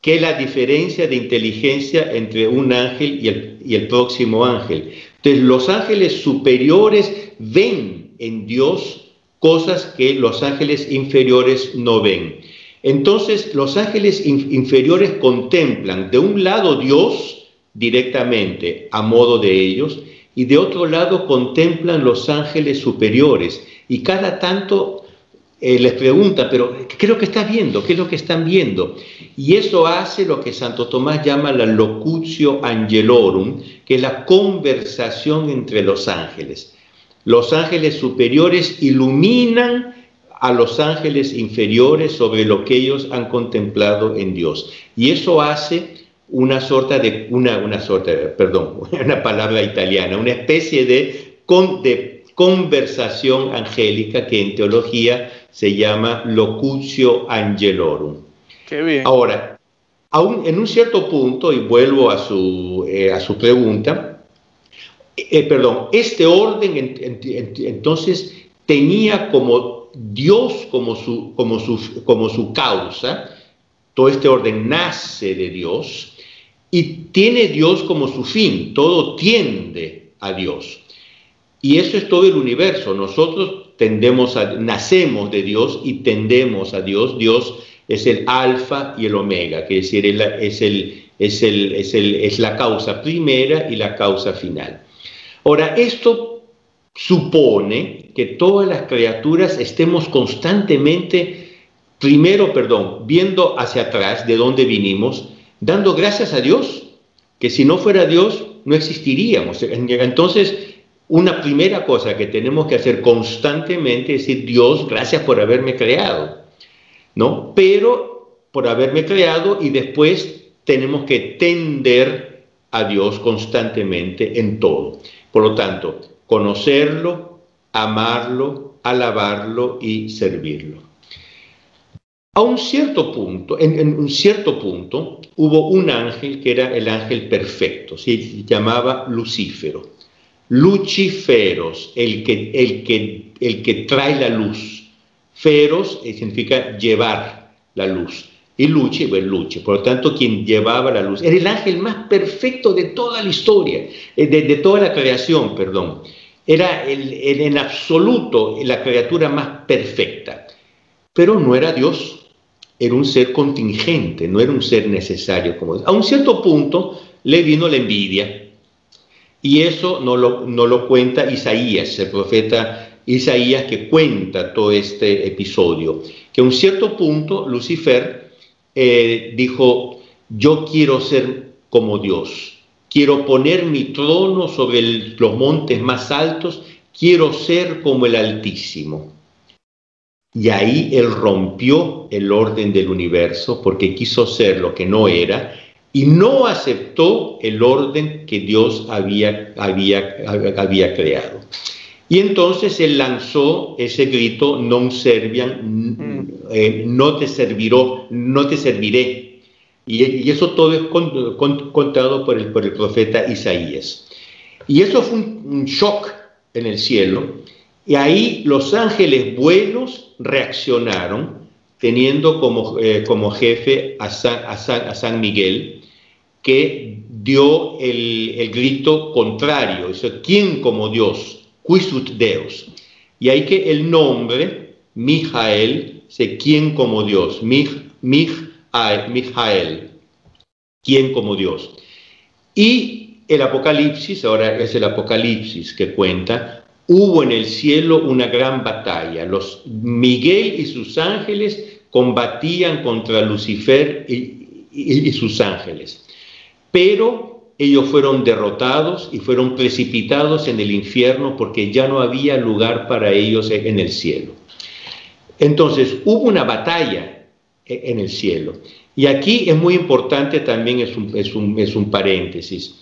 que la diferencia de inteligencia entre un ángel y el, y el próximo ángel. Entonces, los ángeles superiores ven en Dios cosas que los ángeles inferiores no ven. Entonces, los ángeles inferiores contemplan de un lado Dios directamente a modo de ellos y de otro lado contemplan los ángeles superiores y cada tanto eh, les pregunta, pero ¿qué es lo que estás viendo? ¿Qué es lo que están viendo? Y eso hace lo que Santo Tomás llama la locutio angelorum, que es la conversación entre los ángeles. Los ángeles superiores iluminan a los ángeles inferiores sobre lo que ellos han contemplado en Dios. Y eso hace una sorta de, una, una sorta, perdón, una palabra italiana, una especie de, de conversación angélica que en teología se llama locutio angelorum. Qué bien. Ahora, aún en un cierto punto, y vuelvo a su, eh, a su pregunta, eh, perdón, este orden entonces tenía como Dios como su, como, su, como su causa, todo este orden nace de Dios y tiene Dios como su fin, todo tiende a Dios. Y eso es todo el universo. Nosotros tendemos a, nacemos de Dios y tendemos a Dios. Dios es el alfa y el omega, que es decir, es, el, es, el, es, el, es la causa primera y la causa final. Ahora, esto supone que todas las criaturas estemos constantemente, primero, perdón, viendo hacia atrás de dónde vinimos, dando gracias a Dios, que si no fuera Dios no existiríamos. Entonces, una primera cosa que tenemos que hacer constantemente es decir, Dios, gracias por haberme creado, ¿no? Pero por haberme creado y después tenemos que tender a Dios constantemente en todo. Por lo tanto, conocerlo, amarlo, alabarlo y servirlo. A un cierto punto, en, un cierto punto, hubo un ángel que era el ángel perfecto, se llamaba Lucífero. Luciferos, el que, el que, el que trae la luz. Feros eh, significa llevar la luz. Y Luce, pues Luce, por lo tanto, quien llevaba la luz. Era el ángel más perfecto de toda la historia, eh, de, toda la creación, perdón. Era el, en absoluto la criatura más perfecta. Pero no era Dios, era un ser contingente, no era un ser necesario. Como, a un cierto punto le vino la envidia y eso no lo, no lo cuenta Isaías, el profeta Isaías que cuenta todo este episodio. Que a un cierto punto Lucifer eh, dijo, yo quiero ser como Dios, quiero poner mi trono sobre los montes más altos, quiero ser como el Altísimo. Y ahí él rompió el orden del universo porque quiso ser lo que no era y no aceptó el orden que Dios había, había, había creado. Y entonces él lanzó ese grito, non servian, mm. eh, no te serviró, no te serviré. Y, eso todo es contado por el, por el profeta Isaías. Y eso fue un, shock en el cielo. Y ahí los ángeles buenos reaccionaron, teniendo como, eh, como jefe a San, Miguel, que dio el, grito contrario, eso, ¿quién como Dios? Quisut Deus. Y hay que el nombre, Mijael, se quién como Dios, Mij, Mijael, quién como Dios. Y el Apocalipsis, ahora es el Apocalipsis que cuenta, hubo en el cielo una gran batalla. Los Miguel y sus ángeles combatían contra Lucifer y sus ángeles pero ellos fueron derrotados y fueron precipitados en el infierno porque ya no había lugar para ellos en el cielo. Entonces hubo una batalla en el cielo. Y aquí es muy importante también, es un, es un, paréntesis.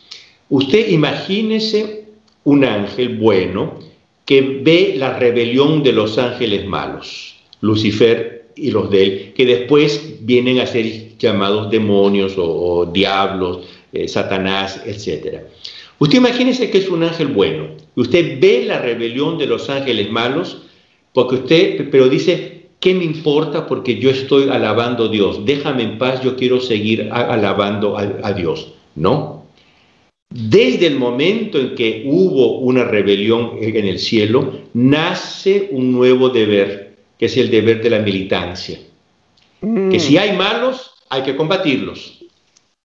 Usted imagínese un ángel bueno que ve la rebelión de los ángeles malos, Lucifer y los de él, que después vienen a ser llamados demonios o diablos, eh, Satanás, etc. Usted imagínese que es un ángel bueno. Usted ve la rebelión de los ángeles malos, porque usted, pero dice, ¿qué me importa? Porque yo estoy alabando a Dios. Déjame en paz, yo quiero seguir alabando a, Dios. No. Desde el momento en que hubo una rebelión en el cielo, nace un nuevo deber, que es el deber de la militancia. Que si hay malos, hay que combatirlos.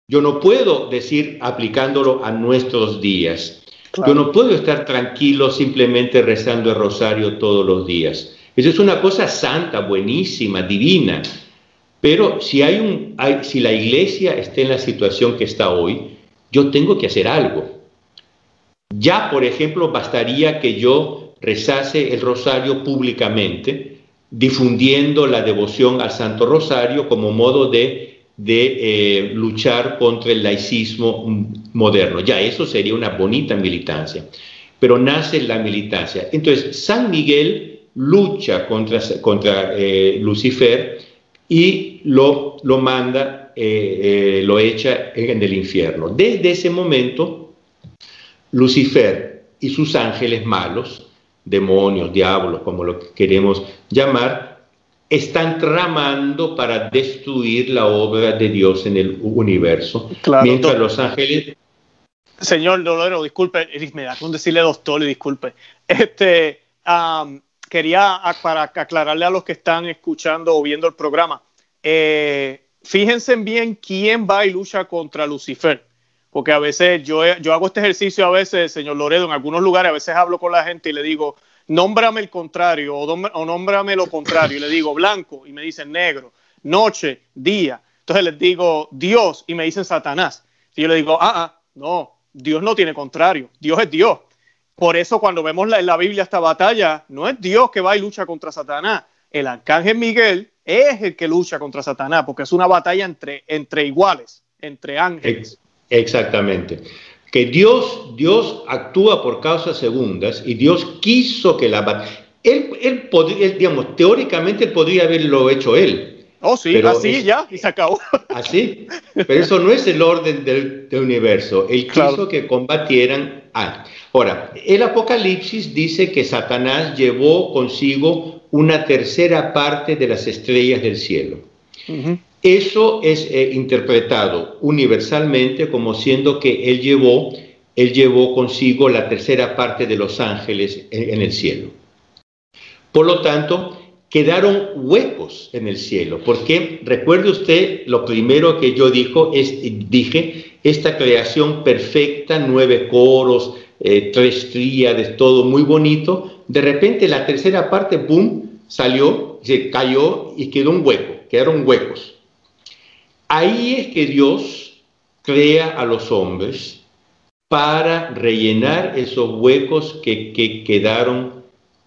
Yo no puedo decir aplicándolo a nuestros días. Yo no puedo estar tranquilo simplemente rezando el rosario todos los días. Eso es una cosa santa, buenísima, divina. Pero si, hay un, si la iglesia está en la situación que está hoy, yo tengo que hacer algo. Ya, por ejemplo, bastaría que yo rezase el rosario públicamente, difundiendo la devoción al Santo Rosario como modo de de eh, luchar contra el laicismo moderno. Ya eso sería una bonita militancia. Pero nace la militancia. Entonces, San Miguel lucha contra, contra eh, Lucifer y lo, lo manda, eh, lo echa en el infierno. Desde ese momento, Lucifer y sus ángeles malos, demonios, diablos, como lo queremos llamar, están tramando para destruir la obra de Dios en el universo. mientras los ángeles... Señor Dolero, disculpe, me da con decirle doctor y disculpe. Este, quería para aclararle a los que están escuchando o viendo el programa, eh, fíjense bien quién va y lucha contra Lucifer. Porque a veces yo, yo hago este ejercicio a veces, señor Loredo, en algunos lugares, a veces hablo con la gente y le digo, nómbrame el contrario o, nómbrame lo contrario. Y le digo blanco y me dicen negro, noche, día. Entonces les digo Dios y me dicen Satanás. Y yo le digo, ah, ah, no, Dios no tiene contrario, Dios es Dios. Por eso cuando vemos en la Biblia esta batalla, no es Dios que va y lucha contra Satanás. El arcángel Miguel es el que lucha contra Satanás, porque es una batalla entre, entre iguales, entre ángeles. Exactamente que Dios, Dios actúa por causas segundas y Dios quiso que la... Él, él, podría, digamos, teóricamente podría haberlo hecho él. Oh, sí, así ya, y se acabó. Así, pero eso no es el orden del, universo. Él quiso que combatieran a... Ahora, el Apocalipsis dice que Satanás llevó consigo una tercera parte de las estrellas del cielo. Eso es eh, interpretado universalmente como siendo que él llevó, él llevó consigo la tercera parte de los ángeles en, el cielo. Por lo tanto, quedaron huecos en el cielo, porque recuerde usted lo primero que yo dijo, es, dije, esta creación perfecta, nueve coros, eh, tres tríades, todo muy bonito, de repente la tercera parte, boom, salió, se cayó y quedó un hueco, quedaron huecos. Ahí es que Dios crea a los hombres para rellenar esos huecos que, quedaron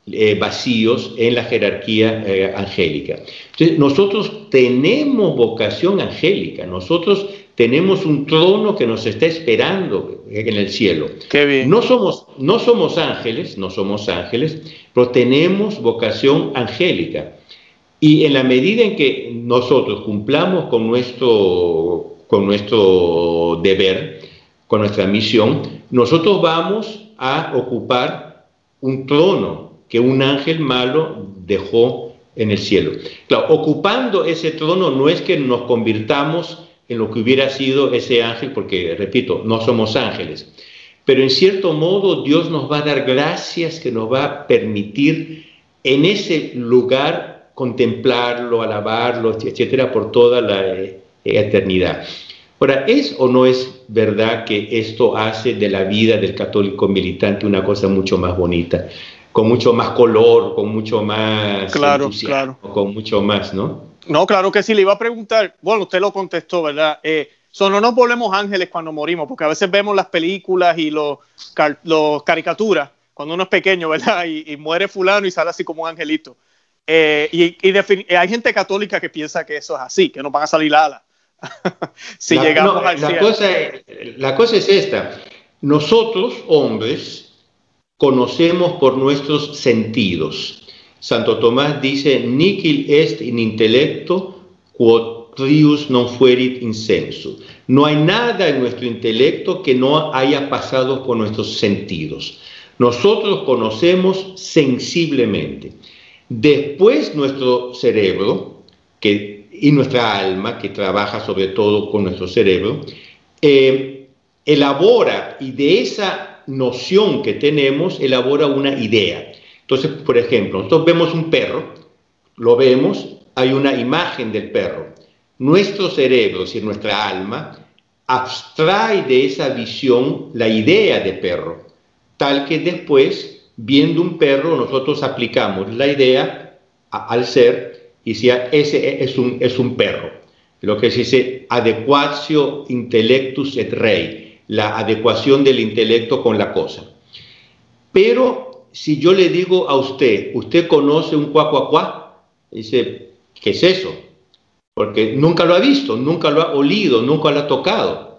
eh, vacíos en la jerarquía eh, angélica. Entonces, nosotros tenemos vocación angélica, nosotros tenemos un trono que nos está esperando en el cielo. No somos, no somos ángeles, no somos ángeles, pero tenemos vocación angélica. Y en la medida en que nosotros cumplamos con nuestro, con nuestro deber, con nuestra misión, nosotros vamos a ocupar un trono que un ángel malo dejó en el cielo. Claro, ocupando ese trono no es que nos convirtamos en lo que hubiera sido ese ángel, porque, repito, no somos ángeles. Pero en cierto modo Dios nos va a dar gracias que nos va a permitir en ese lugar contemplarlo, alabarlo, etcétera, por toda la eh, eternidad. Ahora, ¿es o no es verdad que esto hace de la vida del católico militante una cosa mucho más bonita, con mucho más color, con mucho más claro, claro. con mucho más, ¿no? No, claro que sí, le iba a preguntar, bueno, usted lo contestó, ¿verdad? Eh, no nos volvemos ángeles cuando morimos, porque a veces vemos las películas y los, los caricaturas cuando uno es pequeño, ¿verdad? Y, muere fulano y sale así como un angelito. Eh, y, hay gente católica que piensa que eso es así, que nos van a salir alas. si llegamos al la Cosa, la cosa es esta. Nosotros, hombres, conocemos por nuestros sentidos. Santo Tomás dice, Nihil est in intellecto quod trius non fuerit insensu. No hay nada en nuestro intelecto que no haya pasado por nuestros sentidos. Nosotros conocemos sensiblemente. Después nuestro cerebro, y nuestra alma, que trabaja sobre todo con nuestro cerebro, eh, elabora y de esa noción que tenemos, elabora una idea. Entonces, por ejemplo, nosotros vemos un perro, lo vemos, hay una imagen del perro. Nuestro cerebro, y nuestra alma, abstrae de esa visión la idea de perro, tal que después, viendo un perro, nosotros aplicamos la idea al ser y decía, ese es un, es un perro. Lo que se dice adecuatio intellectus et rei, la adecuación del intelecto con la cosa. Pero si yo le digo a usted, ¿usted conoce un cuacuacuá? Dice, ¿qué es eso? Porque nunca lo ha visto, nunca lo ha olido, nunca lo ha tocado.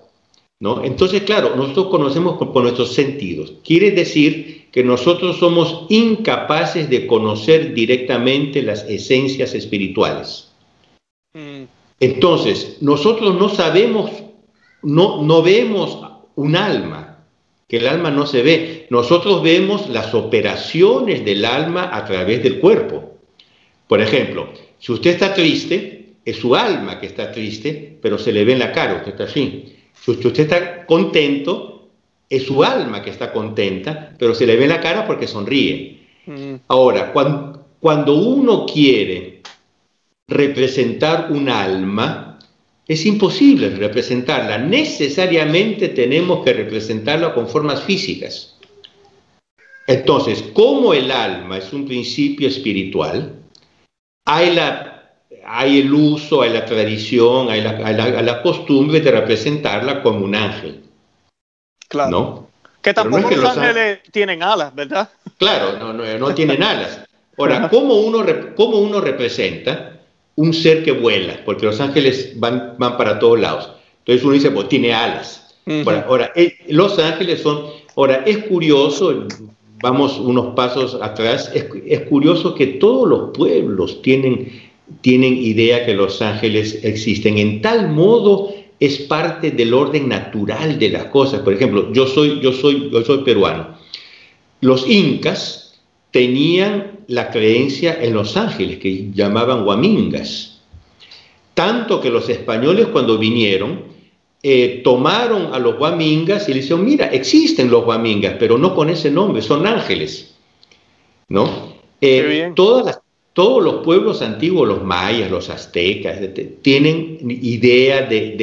¿no? Entonces, claro, nosotros conocemos por, nuestros sentidos. Quiere decir que nosotros somos incapaces de conocer directamente las esencias espirituales. Mm. Entonces, nosotros no sabemos, no, no vemos un alma, que el alma no se ve. Nosotros vemos las operaciones del alma a través del cuerpo. Por ejemplo, si usted está triste, es su alma que está triste, pero se le ve en la cara, usted está así. Si usted está contento, es su alma que está contenta, pero se le ve en la cara porque sonríe. Mm. Ahora, cuando, cuando uno quiere representar un alma, es imposible representarla. Necesariamente tenemos que representarla con formas físicas. Entonces, como el alma es un principio espiritual, hay la hay el uso, hay la tradición, hay la, costumbre de representarla como un ángel. Claro. ¿no? Que tampoco los, ángeles tienen alas, ¿verdad? Claro, no, no, tienen alas. Ahora, ¿cómo uno, ¿cómo uno representa un ser que vuela? Porque los ángeles van, van para todos lados. Entonces uno dice, pues tiene alas. Ahora, eh, los ángeles son... Ahora, es curioso, vamos unos pasos atrás, es, es curioso que todos los pueblos tienen tienen idea que los ángeles existen. En tal modo es parte del orden natural de las cosas. Por ejemplo, yo soy, yo soy, yo soy peruano. Los incas tenían la creencia en los ángeles, que llamaban guamingas. Tanto que los españoles cuando vinieron, eh, tomaron a los guamingas y le dijeron, mira, existen los guamingas, pero no con ese nombre, son ángeles. ¿No? Eh, todas las todos los pueblos antiguos, los mayas, los aztecas, tienen idea de,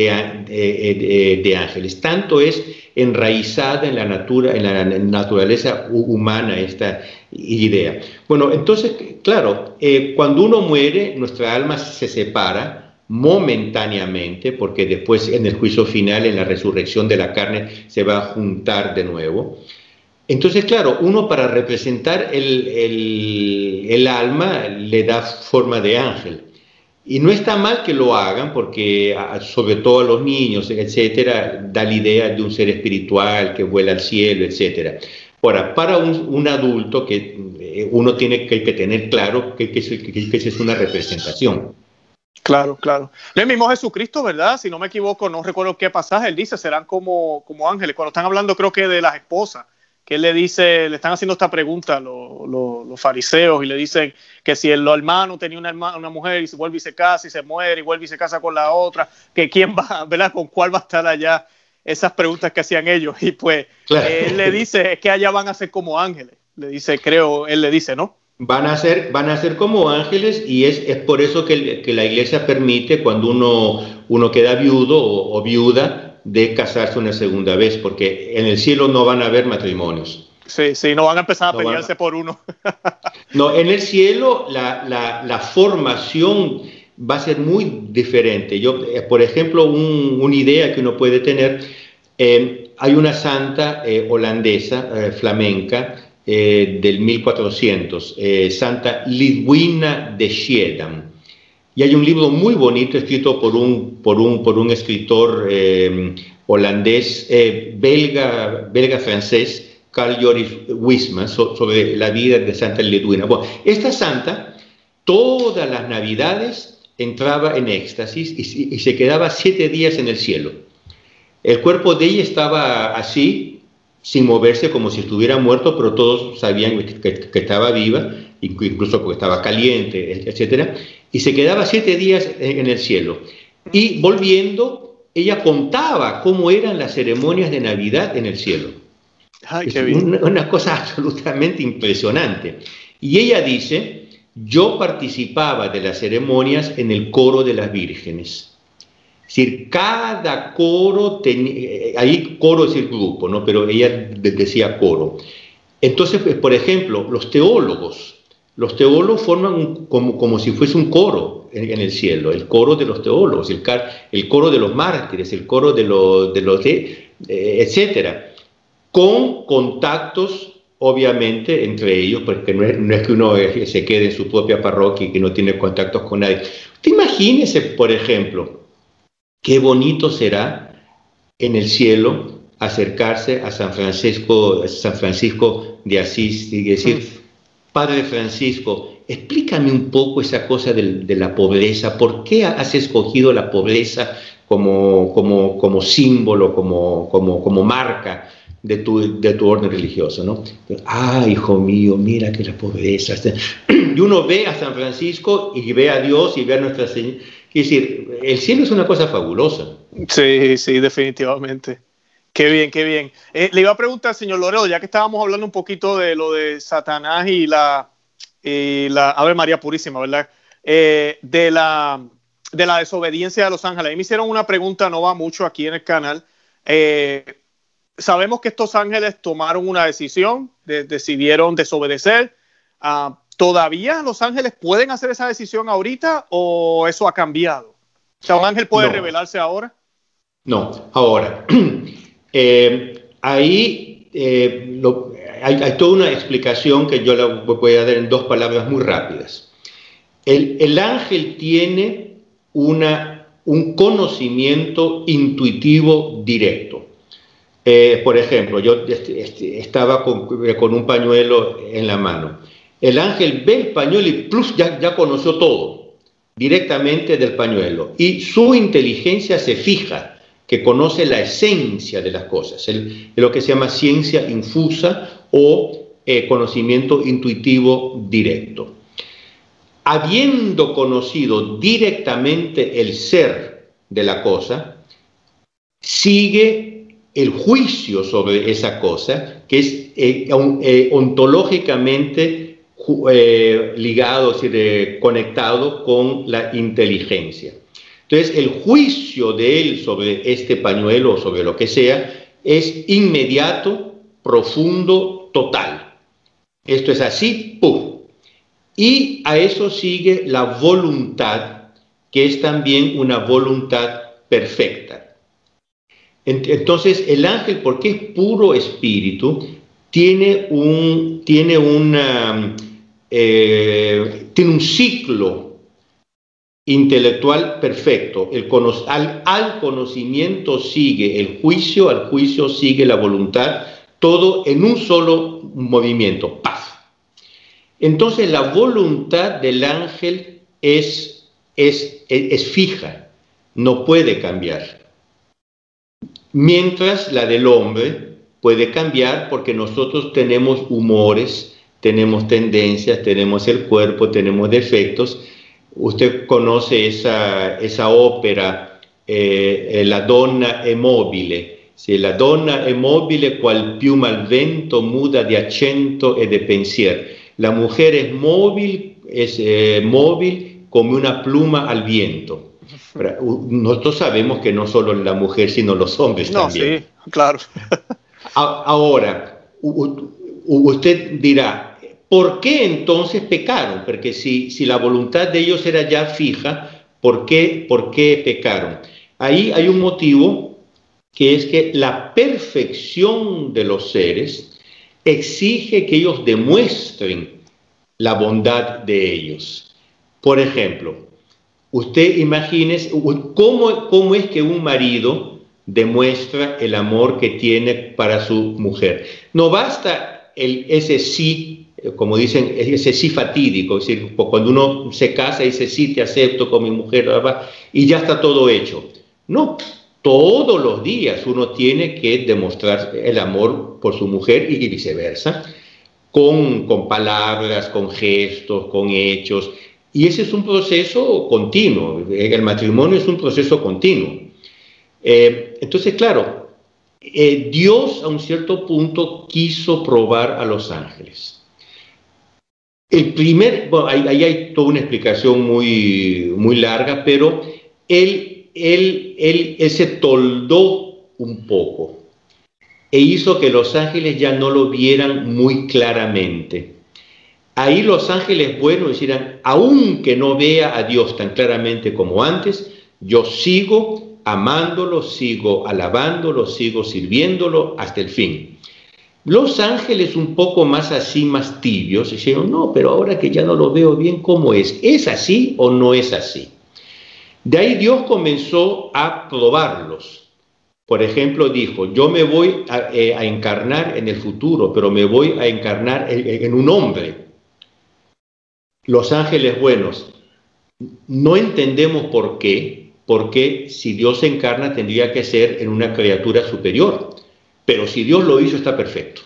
de, ángeles. Tanto es enraizada en la, natura, en la naturaleza humana esta idea. Bueno, entonces, claro, eh, cuando uno muere, nuestra alma se separa momentáneamente, porque después en el juicio final, en la resurrección de la carne, se va a juntar de nuevo. Entonces, claro, uno para representar el, alma le da forma de ángel. Y no está mal que lo hagan porque, sobre todo a los niños, etcétera, da la idea de un ser espiritual que vuela al cielo, etcétera. Ahora, para un, adulto que eh, uno tiene que, tener claro que, que, esa es una representación. Claro, claro. El mismo Jesucristo, ¿verdad? Si no me equivoco, no recuerdo qué pasaje, él dice, serán como, como ángeles. Cuando están hablando creo que de las esposas que él le dice, le están haciendo esta pregunta a los fariseos y le dicen que si el hermano tenía una, una mujer y se vuelve y se casa y se muere y vuelve y se casa con la otra, que quién va, ¿verdad? ¿Con cuál va a estar allá? Esas preguntas que hacían ellos. Y pues él le dice, es que allá van a ser como ángeles. Le dice, creo, él le dice, ¿no? Van a ser, van a ser como ángeles y es, es por eso que, que, la iglesia permite cuando uno, uno queda viudo o, viuda de casarse una segunda vez, porque en el cielo no van a haber matrimonios. Sí, sí, no van a empezar a pelearse por uno. no, en el cielo la, la, la, formación va a ser muy diferente. Yo, eh, por ejemplo, un, una idea que uno puede tener, eh, hay una santa eh, holandesa, eh, flamenca, del 1400, eh, Santa Lidwina de Schiedam. Y hay un libro muy bonito escrito por un, por un, por un escritor eh, holandés, belga, belga-francés, Carl Joris Wisman, sobre la vida de Santa Lidwina. Bueno, esta santa, todas las navidades entraba en éxtasis y se quedaba siete días en el cielo. El cuerpo de ella estaba así, sin moverse como si estuviera muerto, pero todos sabían que, estaba viva, incluso porque estaba caliente, etc. Y se quedaba siete días en, el cielo. Y volviendo, ella contaba cómo eran las ceremonias de Navidad en el cielo. Una, una cosa absolutamente impresionante. Y ella dice, yo participaba de las ceremonias en el coro de las vírgenes. Es decir, cada coro, tenía, eh, ahí coro es el grupo, ¿no? pero ella decía coro. Entonces, pues, por ejemplo, los teólogos, los teólogos forman como, como si fuese un coro en, el cielo, el coro de los teólogos, el, el coro de los mártires, el coro de los, de los eh, etcétera, con contactos obviamente entre ellos, porque no es, no es, que uno se quede en su propia parroquia y que no tiene contactos con nadie. Usted imagínese, por ejemplo, Qué bonito será en el cielo acercarse a San Francisco, San Francisco de Asís y decir, mm. Padre Francisco, explícame un poco esa cosa de, la pobreza, ¿por qué has escogido la pobreza como, como, como símbolo, como, como, como marca de tu, de tu orden religioso? ¿no? Ah, hijo mío, mira que la pobreza. Y uno ve a San Francisco y ve a Dios y ve a Nuestra Señora es decir, el cielo es una cosa fabulosa. Sí, sí, definitivamente. Qué bien, qué bien. Eh, le iba a preguntar, señor Loredo, ya que estábamos hablando un poquito de lo de Satanás y la, la Ave María Purísima, ¿verdad? Eh, de, la, de la desobediencia de los ángeles. me hicieron una pregunta, no va mucho aquí en el canal. Eh, sabemos que estos ángeles tomaron una decisión, decidieron desobedecer. Uh, ¿Todavía los ángeles pueden hacer esa decisión ahorita o eso ha cambiado? O sea, ¿un ángel puede revelarse ahora? No, ahora. Eh, ahí eh, hay, toda una explicación que yo la voy a dar en dos palabras muy rápidas. El, ángel tiene una, un conocimiento intuitivo directo. Eh, por ejemplo, yo estaba con, con, un pañuelo en la mano el ángel ve el pañuelo y plus ya, ya conoció todo directamente del pañuelo. Y su inteligencia se fija, que conoce la esencia de las cosas, lo que se llama ciencia infusa o eh, conocimiento intuitivo directo. Habiendo conocido directamente el ser de la cosa, sigue el juicio sobre esa cosa, que es eh, eh, ontológicamente ligado, es conectado con la inteligencia. Entonces, el juicio de él sobre este pañuelo o sobre lo que sea es inmediato, profundo, total. Esto es así, ¡pum! Y a eso sigue la voluntad, que es también una voluntad perfecta. Entonces, el ángel, porque es puro espíritu, tiene, un, tiene una eh, tiene un ciclo intelectual perfecto. El al, conocimiento sigue el juicio, al juicio sigue la voluntad, todo en un solo movimiento, paz. Entonces la voluntad del ángel es, es, es fija, no puede cambiar. Mientras la del hombre puede cambiar porque nosotros tenemos humores, tenemos tendencias, tenemos el cuerpo, tenemos defectos. Usted conoce esa, esa ópera, eh, La donna è mobile. Si la donna è mobile, cual piuma al vento, muda de accento e de pensier. La mujer es móvil, es eh, móvil como una pluma al viento. Nosotros sabemos que no solo la mujer, sino los hombres no, también. Sí, claro. Ahora, usted dirá, ¿por qué entonces pecaron? Porque si, si la voluntad de ellos era ya fija, ¿por qué, ¿por qué pecaron? Ahí hay un motivo que es que la perfección de los seres exige que ellos demuestren la bondad de ellos. Por ejemplo, usted imagínese cómo, cómo es que un marido demuestra el amor que tiene para su mujer. No basta el, ese sí, como dicen, ese sí fatídico, es decir, cuando uno se casa y dice sí, te acepto con mi mujer, y ya está todo hecho. No, todos los días uno tiene que demostrar el amor por su mujer y viceversa, con, con palabras, con gestos, con hechos. Y ese es un proceso continuo. El matrimonio es un proceso continuo. Eh, entonces, claro, eh, Dios a un cierto punto quiso probar a los ángeles. El primer, bueno, ahí, hay toda una explicación muy, muy larga, pero él, él, él, él se toldó un poco e hizo que los ángeles ya no lo vieran muy claramente. Ahí los ángeles buenos decían, aunque no vea a Dios tan claramente como antes, yo sigo amándolo, sigo alabándolo, sigo sirviéndolo hasta el fin. Los ángeles un poco más así, más tibios, dijeron, no, pero ahora que ya no lo veo bien, ¿cómo es? ¿Es así o no es así? De ahí Dios comenzó a probarlos. Por ejemplo, dijo, yo me voy a, eh, encarnar en el futuro, pero me voy a encarnar en un hombre. Los ángeles buenos, no entendemos por qué, porque si Dios se encarna tendría que ser en una criatura superior. Pero si Dios lo hizo está perfecto.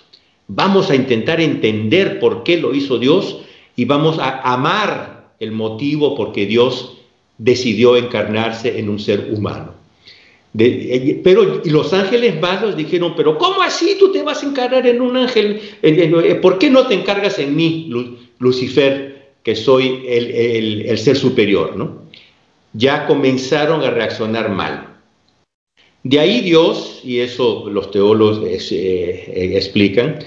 Vamos a intentar entender por qué lo hizo Dios y vamos a amar el motivo por qué Dios decidió encarnarse en un ser humano. Eh, pero los ángeles malos dijeron, pero ¿cómo así tú te vas a encarnar en un ángel? Eh, ¿Por qué no te encargas en mí, Lucifer, que soy el, el ser superior? ¿no? ya comenzaron a reaccionar mal. De ahí Dios, y eso los teólogos eh, eh, explican,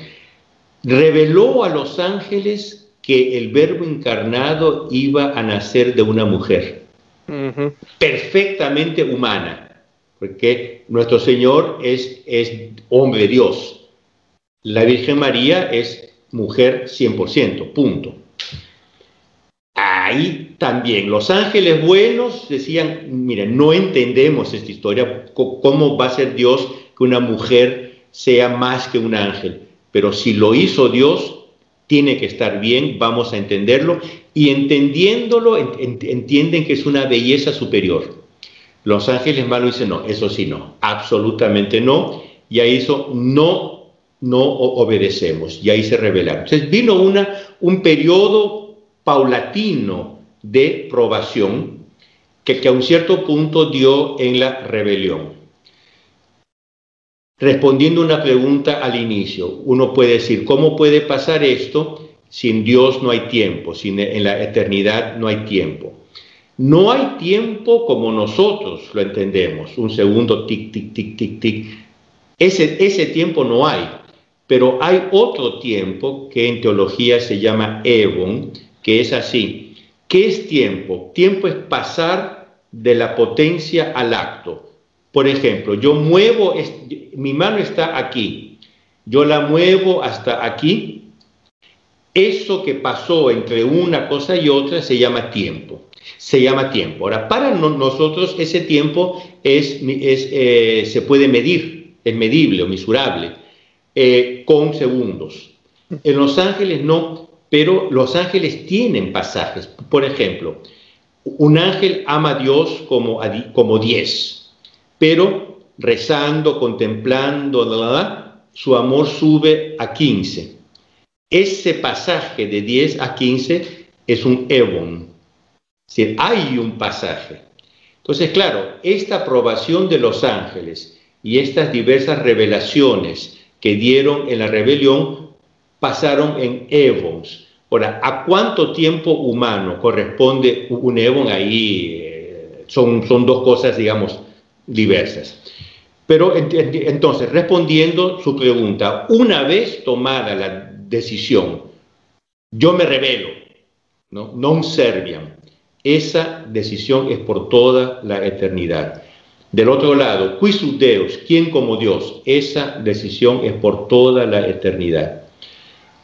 reveló a los ángeles que el verbo encarnado iba a nacer de una mujer, perfectamente humana, porque nuestro Señor es, es hombre Dios, la Virgen María es mujer 100%, punto. Ahí también los ángeles buenos decían, miren, no entendemos esta historia, cómo va a ser Dios que una mujer sea más que un ángel, pero si lo hizo Dios, tiene que estar bien, vamos a entenderlo, y entendiéndolo entienden que es una belleza superior. Los ángeles malos dicen, no, eso sí no, absolutamente no, y a eso no, no obedecemos, y ahí se revelaron. Entonces vino una, un periodo paulatino de probación que, que a un cierto punto dio en la rebelión. Respondiendo una pregunta al inicio, uno puede decir, ¿cómo puede pasar esto? Sin Dios no hay tiempo, sin, en la eternidad no hay tiempo. No hay tiempo como nosotros lo entendemos, un segundo tic, tic, tic, tic, tic. Ese, ese tiempo no hay, pero hay otro tiempo que en teología se llama Evon, que es así. ¿Qué es tiempo? Tiempo es pasar de la potencia al acto. Por ejemplo, yo muevo, mi mano está aquí, yo la muevo hasta aquí. Eso que pasó entre una cosa y otra se llama tiempo. Se llama tiempo. Ahora, para nosotros ese tiempo es, eh, se puede medir, es medible o misurable, eh, con segundos. En Los Ángeles no, pero los ángeles tienen pasajes. Por ejemplo, un ángel ama a Dios como, como diez, pero rezando, contemplando, su amor sube a 15. Ese pasaje de 10 a 15 es un Evon. Es hay un pasaje. Entonces, claro, esta aprobación de los ángeles y estas diversas revelaciones que dieron en la rebelión pasaron en Evons. Ahora, ¿a cuánto tiempo humano corresponde un Evon? Ahí eh, son, son dos cosas, digamos, diversas. Pero entonces, respondiendo su pregunta, una vez tomada la decisión, yo me revelo, ¿no? Non serviam. Esa decisión es por toda la eternidad. Del otro lado, quis Deus, ¿quién como Dios? Esa decisión es por toda la eternidad.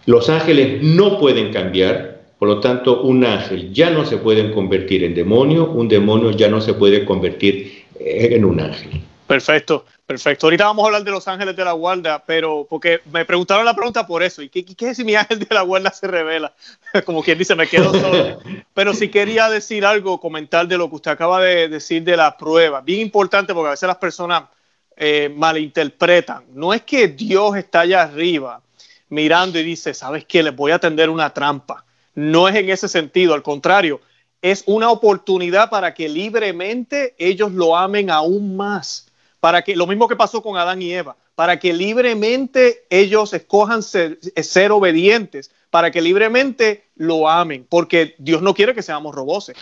Los ángeles no pueden cambiar, por lo tanto, un ángel ya no se puede convertir en demonio, un demonio ya no se puede convertir en un ángel. Perfecto, perfecto. Ahorita vamos a hablar de los ángeles de la guarda, pero porque me preguntaron la pregunta por eso. ¿Y qué, qué si mi ángel de la guarda se revela? Como quien dice, me quedo solo. Pero si quería decir algo, comentar de lo que usted acaba de decir de la prueba. Bien importante porque a veces las personas eh, malinterpretan. No es que Dios está allá arriba mirando y dice, ¿sabes qué? Les voy a tender una trampa. No es en ese sentido, al contrario, es una oportunidad para que libremente ellos lo amen aún más para que lo mismo que pasó con Adán y Eva, para que libremente ellos escojan ser, obedientes, para que libremente lo amen, porque Dios no quiere que seamos roboses.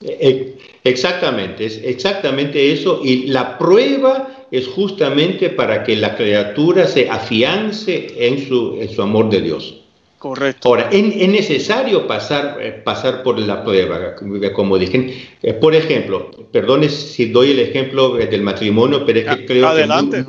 Eh, eh, exactamente, es exactamente eso. Y la prueba es justamente para que la criatura se afiance en su, en su amor de Dios. Correcto. Ahora, es, necesario pasar, eh, pasar por la prueba, como dije. Eh, por ejemplo, perdone si doy el ejemplo del matrimonio, pero es que creo que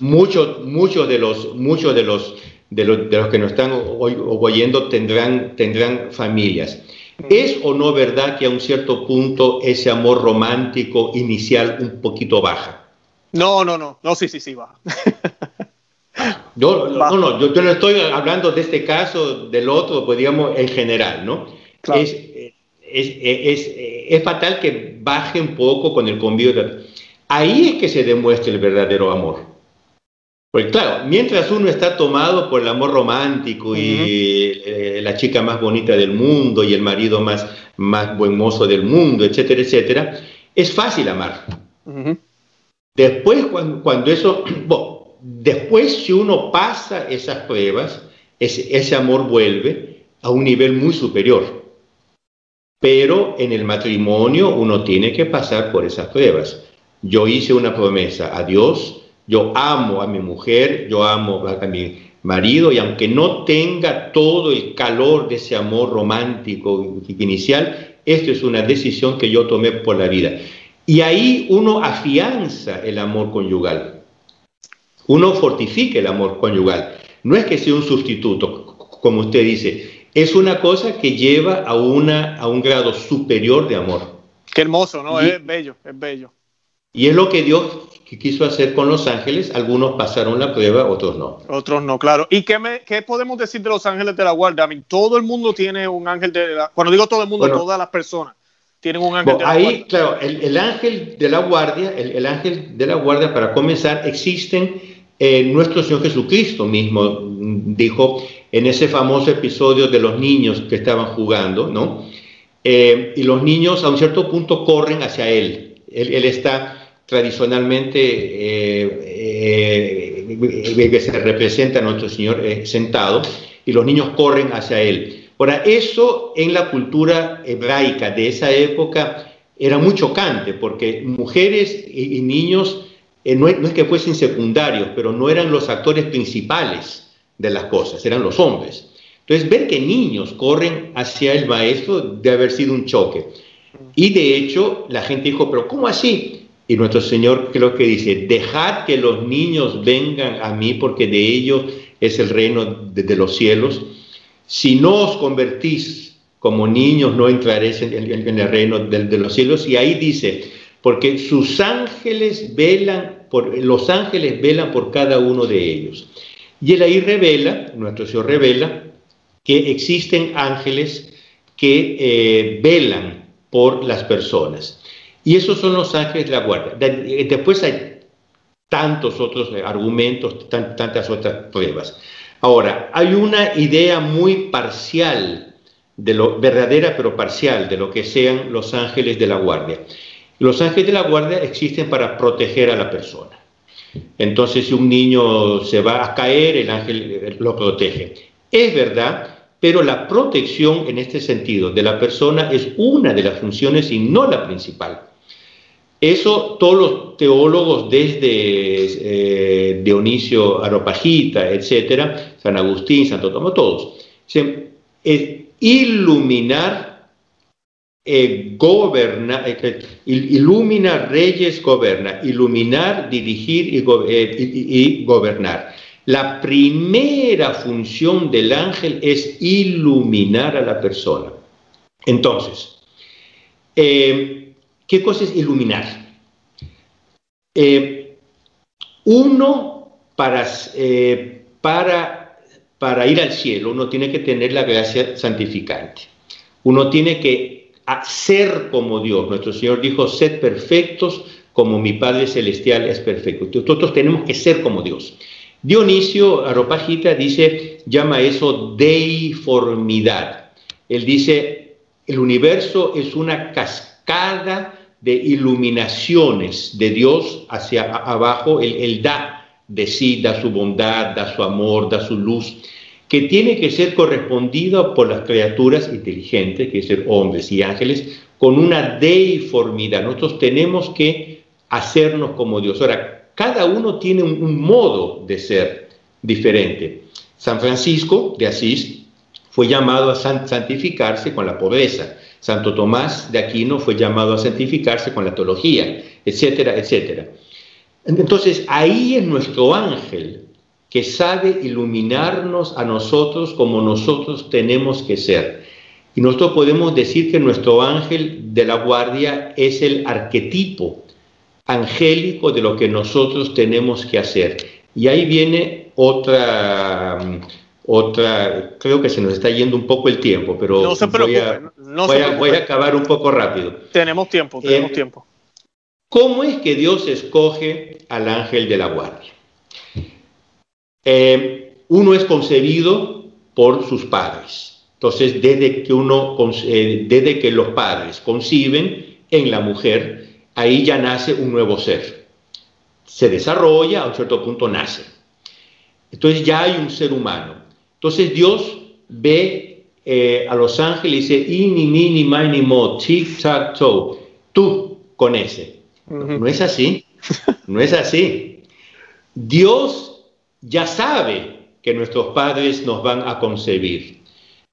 muchos, muchos de los, muchos de los, de los, de los que nos están oyendo tendrán, tendrán familias. ¿Es o no verdad que a un cierto punto ese amor romántico inicial un poquito baja? No, no, no, no, sí, sí, sí, baja. Yo, no, no, yo, no estoy hablando de este caso, del otro, pues digamos en general, ¿no? Es, es, es, fatal que baje un poco con el convivio. Ahí es que se demuestra el verdadero amor. Pues claro, mientras uno está tomado por el amor romántico y eh, la chica más bonita del mundo y el marido más, más buen mozo del mundo, etcétera, etcétera, es fácil amar. Después, cuando, eso, después si uno pasa esas pruebas, ese, amor vuelve a un nivel muy superior. Pero en el matrimonio uno tiene que pasar por esas pruebas. Yo hice una promesa a Dios, yo amo a mi mujer, yo amo a mi marido y aunque no tenga todo el calor de ese amor romántico inicial, esto es una decisión que yo tomé por la vida. Y ahí uno afianza el amor conyugal uno fortifique el amor conyugal. No es que sea un sustituto, como usted dice, es una cosa que lleva a, una, a un grado superior de amor. Qué hermoso, ¿no? es bello, es bello. Y es lo que Dios quiso hacer con los ángeles. Algunos pasaron la prueba, otros no. Otros no, claro. ¿Y qué, qué podemos decir de los ángeles de la guardia? todo el mundo tiene un ángel de la Cuando digo todo el mundo, todas las personas tienen un ángel de la ahí, guardia. claro, el, ángel de la guardia, el, el ángel de la guardia, para comenzar, existen eh, nuestro Señor Jesucristo mismo dijo en ese famoso episodio de los niños que estaban jugando, ¿no? Eh, y los niños a un cierto punto corren hacia Él. Él, está tradicionalmente, eh, que se representa a nuestro Señor sentado, y los niños corren hacia Él. Ahora, eso en la cultura hebraica de esa época era muy chocante, porque mujeres y niños eh, no, es, que fuesen secundarios, pero no eran los actores principales de las cosas, eran los hombres. Entonces, ver que niños corren hacia el maestro debe haber sido un choque. Y de hecho, la gente dijo, pero ¿cómo así? Y nuestro Señor creo que dice, dejad que los niños vengan a mí porque de ellos es el reino de, los cielos. Si no os convertís como niños, no entraréis en, el reino de los cielos. Y ahí dice, porque sus ángeles velan por, los ángeles velan por cada uno de ellos. Y él ahí revela, nuestro Señor revela, que existen ángeles que eh, velan por las personas. Y esos son los ángeles de la guardia. Después hay tantos otros argumentos, tantas otras pruebas. Ahora, hay una idea muy parcial, de lo verdadera pero parcial, de lo que sean los ángeles de la guardia. Los ángeles de la guardia existen para proteger a la persona. Entonces, si un niño se va a caer, el ángel lo protege. Es verdad, pero la protección en este sentido de la persona es una de las funciones y no la principal. Eso todos los teólogos desde eh, Dionisio Aropagita, etcétera, San Agustín, Santo Tomás, todos, es iluminar, eh, gobernar, eh, iluminar reyes, goberna, iluminar, dirigir y, y gobernar. La primera función del ángel es iluminar a la persona. Entonces, ¿Qué cosa es iluminar? Eh, uno, para, eh, para, para ir al cielo, uno tiene que tener la gracia santificante. Uno tiene que ser como Dios. Nuestro Señor dijo, sed perfectos como mi Padre Celestial es perfecto. Nosotros tenemos que ser como Dios. Dionisio Aropagita dice, llama eso deiformidad. Él dice, el universo es una cascada de iluminaciones de Dios hacia abajo, él, da de sí, da su bondad, da su amor, da su luz, que tiene que ser correspondida por las criaturas inteligentes, que ser hombres y ángeles, con una deiformidad. Nosotros tenemos que hacernos como Dios. Ahora, cada uno tiene un modo de ser diferente. San Francisco de Asís fue llamado a santificarse con la pobreza. Santo Tomás de Aquino fue llamado a santificarse con la teología, etcétera, etcétera. Entonces ahí es nuestro ángel que sabe iluminarnos a nosotros como nosotros tenemos que ser. Y nosotros podemos decir que nuestro ángel de la guardia es el arquetipo angélico de lo que nosotros tenemos que hacer. Y ahí viene otra otra, creo que se nos está yendo un poco el tiempo, pero no se a, no voy, a, voy, a, acabar un poco rápido. Tenemos tiempo, tenemos eh, tiempo. ¿Cómo es que Dios escoge al ángel de la guardia? Eh, uno es concebido por sus padres. Entonces, desde que uno, eh, desde que los padres conciben en la mujer, ahí ya nace un nuevo ser. Se desarrolla, a un cierto punto nace. Entonces ya hay un ser humano. Entonces Dios ve eh, a los ángeles y dice, ini, mini, mini, mo, tic, tac, toe, tú con ese. No es así, no es así. Dios ya sabe que nuestros padres nos van a concebir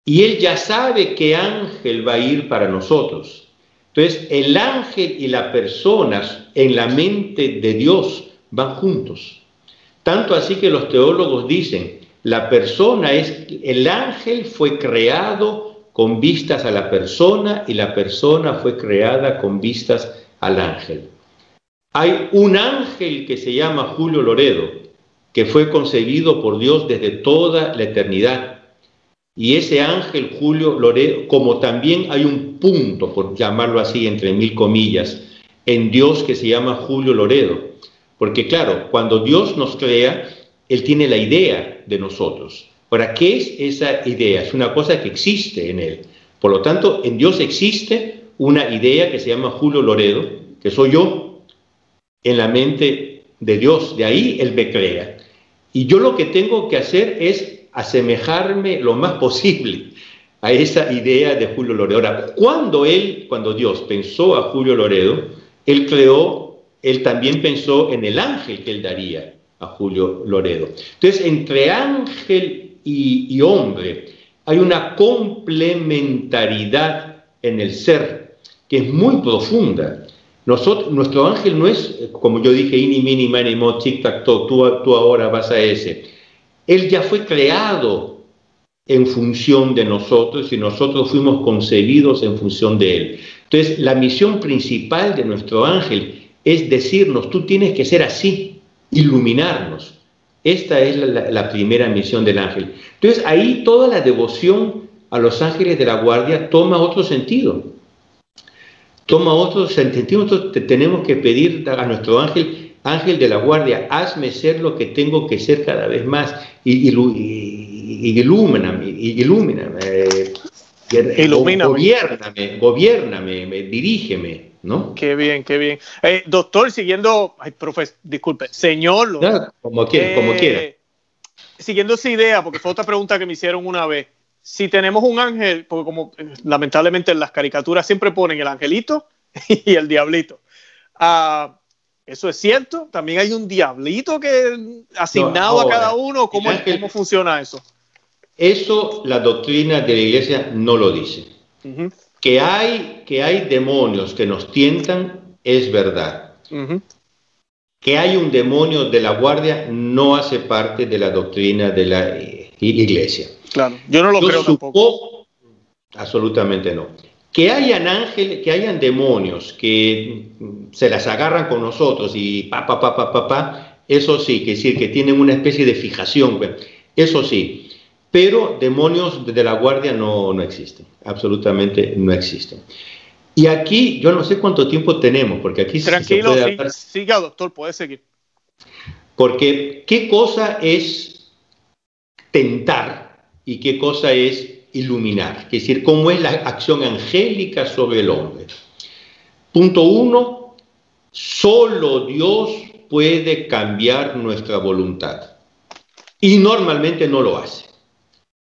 y Él ya sabe qué ángel va a ir para nosotros. Entonces, el ángel y la persona en la mente de Dios van juntos. Tanto así que los teólogos dicen, la persona es, el ángel fue creado con vistas a la persona y la persona fue creada con vistas al ángel. Hay un ángel que se llama Julio Loredo, que fue concebido por Dios desde toda la eternidad. Y ese ángel Julio Loredo, como también hay un punto, por llamarlo así, entre mil comillas, en Dios que se llama Julio Loredo. Porque claro, cuando Dios nos crea, Él tiene la idea de nosotros. Ahora, ¿qué es esa idea? Es una cosa que existe en Él. Por lo tanto, en Dios existe una idea que se llama Julio Loredo, que soy yo, en la mente de Dios. De ahí Él me crea. Y yo lo que tengo que hacer es asemejarme lo más posible a esa idea de Julio Loredo. Ahora, cuando Él, cuando Dios pensó a Julio Loredo, Él creó, Él también pensó en el ángel que Él daría Julio Loredo. Entonces, entre ángel y, hombre hay una complementariedad en el ser que es muy profunda. Nosotros, nuestro ángel no es, como yo dije, ini, mini, mani, mo, tic, tac, tú, tú ahora vas a ese. Él ya fue creado en función de nosotros y nosotros fuimos concebidos en función de Él. Entonces, la misión principal de nuestro ángel es decirnos, tú tienes que ser así, iluminarnos. Esta es la, primera misión del ángel. Entonces ahí toda la devoción a los ángeles de la guardia toma otro sentido. Toma otro sentido. Nosotros tenemos que pedir a nuestro ángel ángel de la guardia, hazme ser lo que tengo que ser cada vez más, y, ilumíname, ilumíname, eh, gobiername, gobiername, dirígeme, ¿no? Qué bien, qué bien. Eh, doctor, siguiendo, ay, profe, disculpe, señor. como quiera, como quiera. Siguiendo esa idea, porque fue otra pregunta que me hicieron una vez si tenemos un ángel, porque como eh, lamentablemente en las caricaturas siempre ponen el angelito y el diablito. Ah, ¿Eso es cierto? ¿También hay un diablito que asignado a cada uno? ¿Cómo, ¿Cómo, funciona eso? Eso la doctrina de la iglesia no lo dice. Que, hay, que hay demonios que nos tientan es verdad. Que hay un demonio de la guardia no hace parte de la doctrina de la eh, iglesia. Claro, yo no lo creo tampoco. Absolutamente no. Que hayan ángeles, que hayan demonios que se las agarran con nosotros y pa, pa, pa, pa, pa, pa, eso sí, que decir que tienen una especie de fijación, eso sí. Pero demonios de la guardia no, no existen, absolutamente no existen. Y aquí, yo no sé cuánto tiempo tenemos, porque aquí Tranquilo, se puede sí, siga, doctor, puede seguir. Porque, ¿qué cosa es tentar y qué cosa es iluminar, es decir, cómo es la acción angélica sobre el hombre. Punto uno, solo Dios puede cambiar nuestra voluntad y normalmente no lo hace,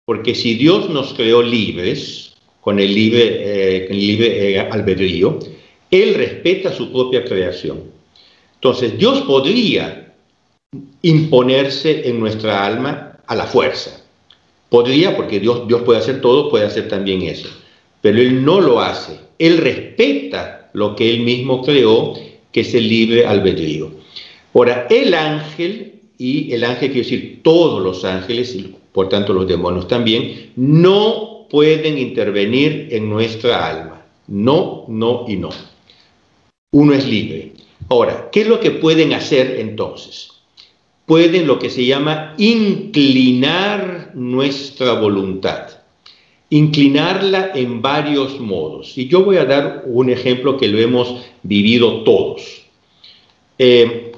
porque si Dios nos creó libres, con el libre, eh, eh, albedrío, Él respeta su propia creación. Entonces, Dios podría imponerse en nuestra alma a la fuerza, Podría, porque Dios, Dios puede hacer todo, puede hacer también eso. Pero Él no lo hace. Él respeta lo que Él mismo creó, que es el libre albedrío. Ahora, el ángel, y el ángel quiere decir todos los ángeles, por tanto los demonios también, no pueden intervenir en nuestra alma. No, no y no. Uno es libre. Ahora, ¿qué es lo que pueden hacer entonces? pueden lo que se llama inclinar nuestra voluntad, inclinarla en varios modos. Y yo voy a dar un ejemplo que lo hemos vivido todos. Eh,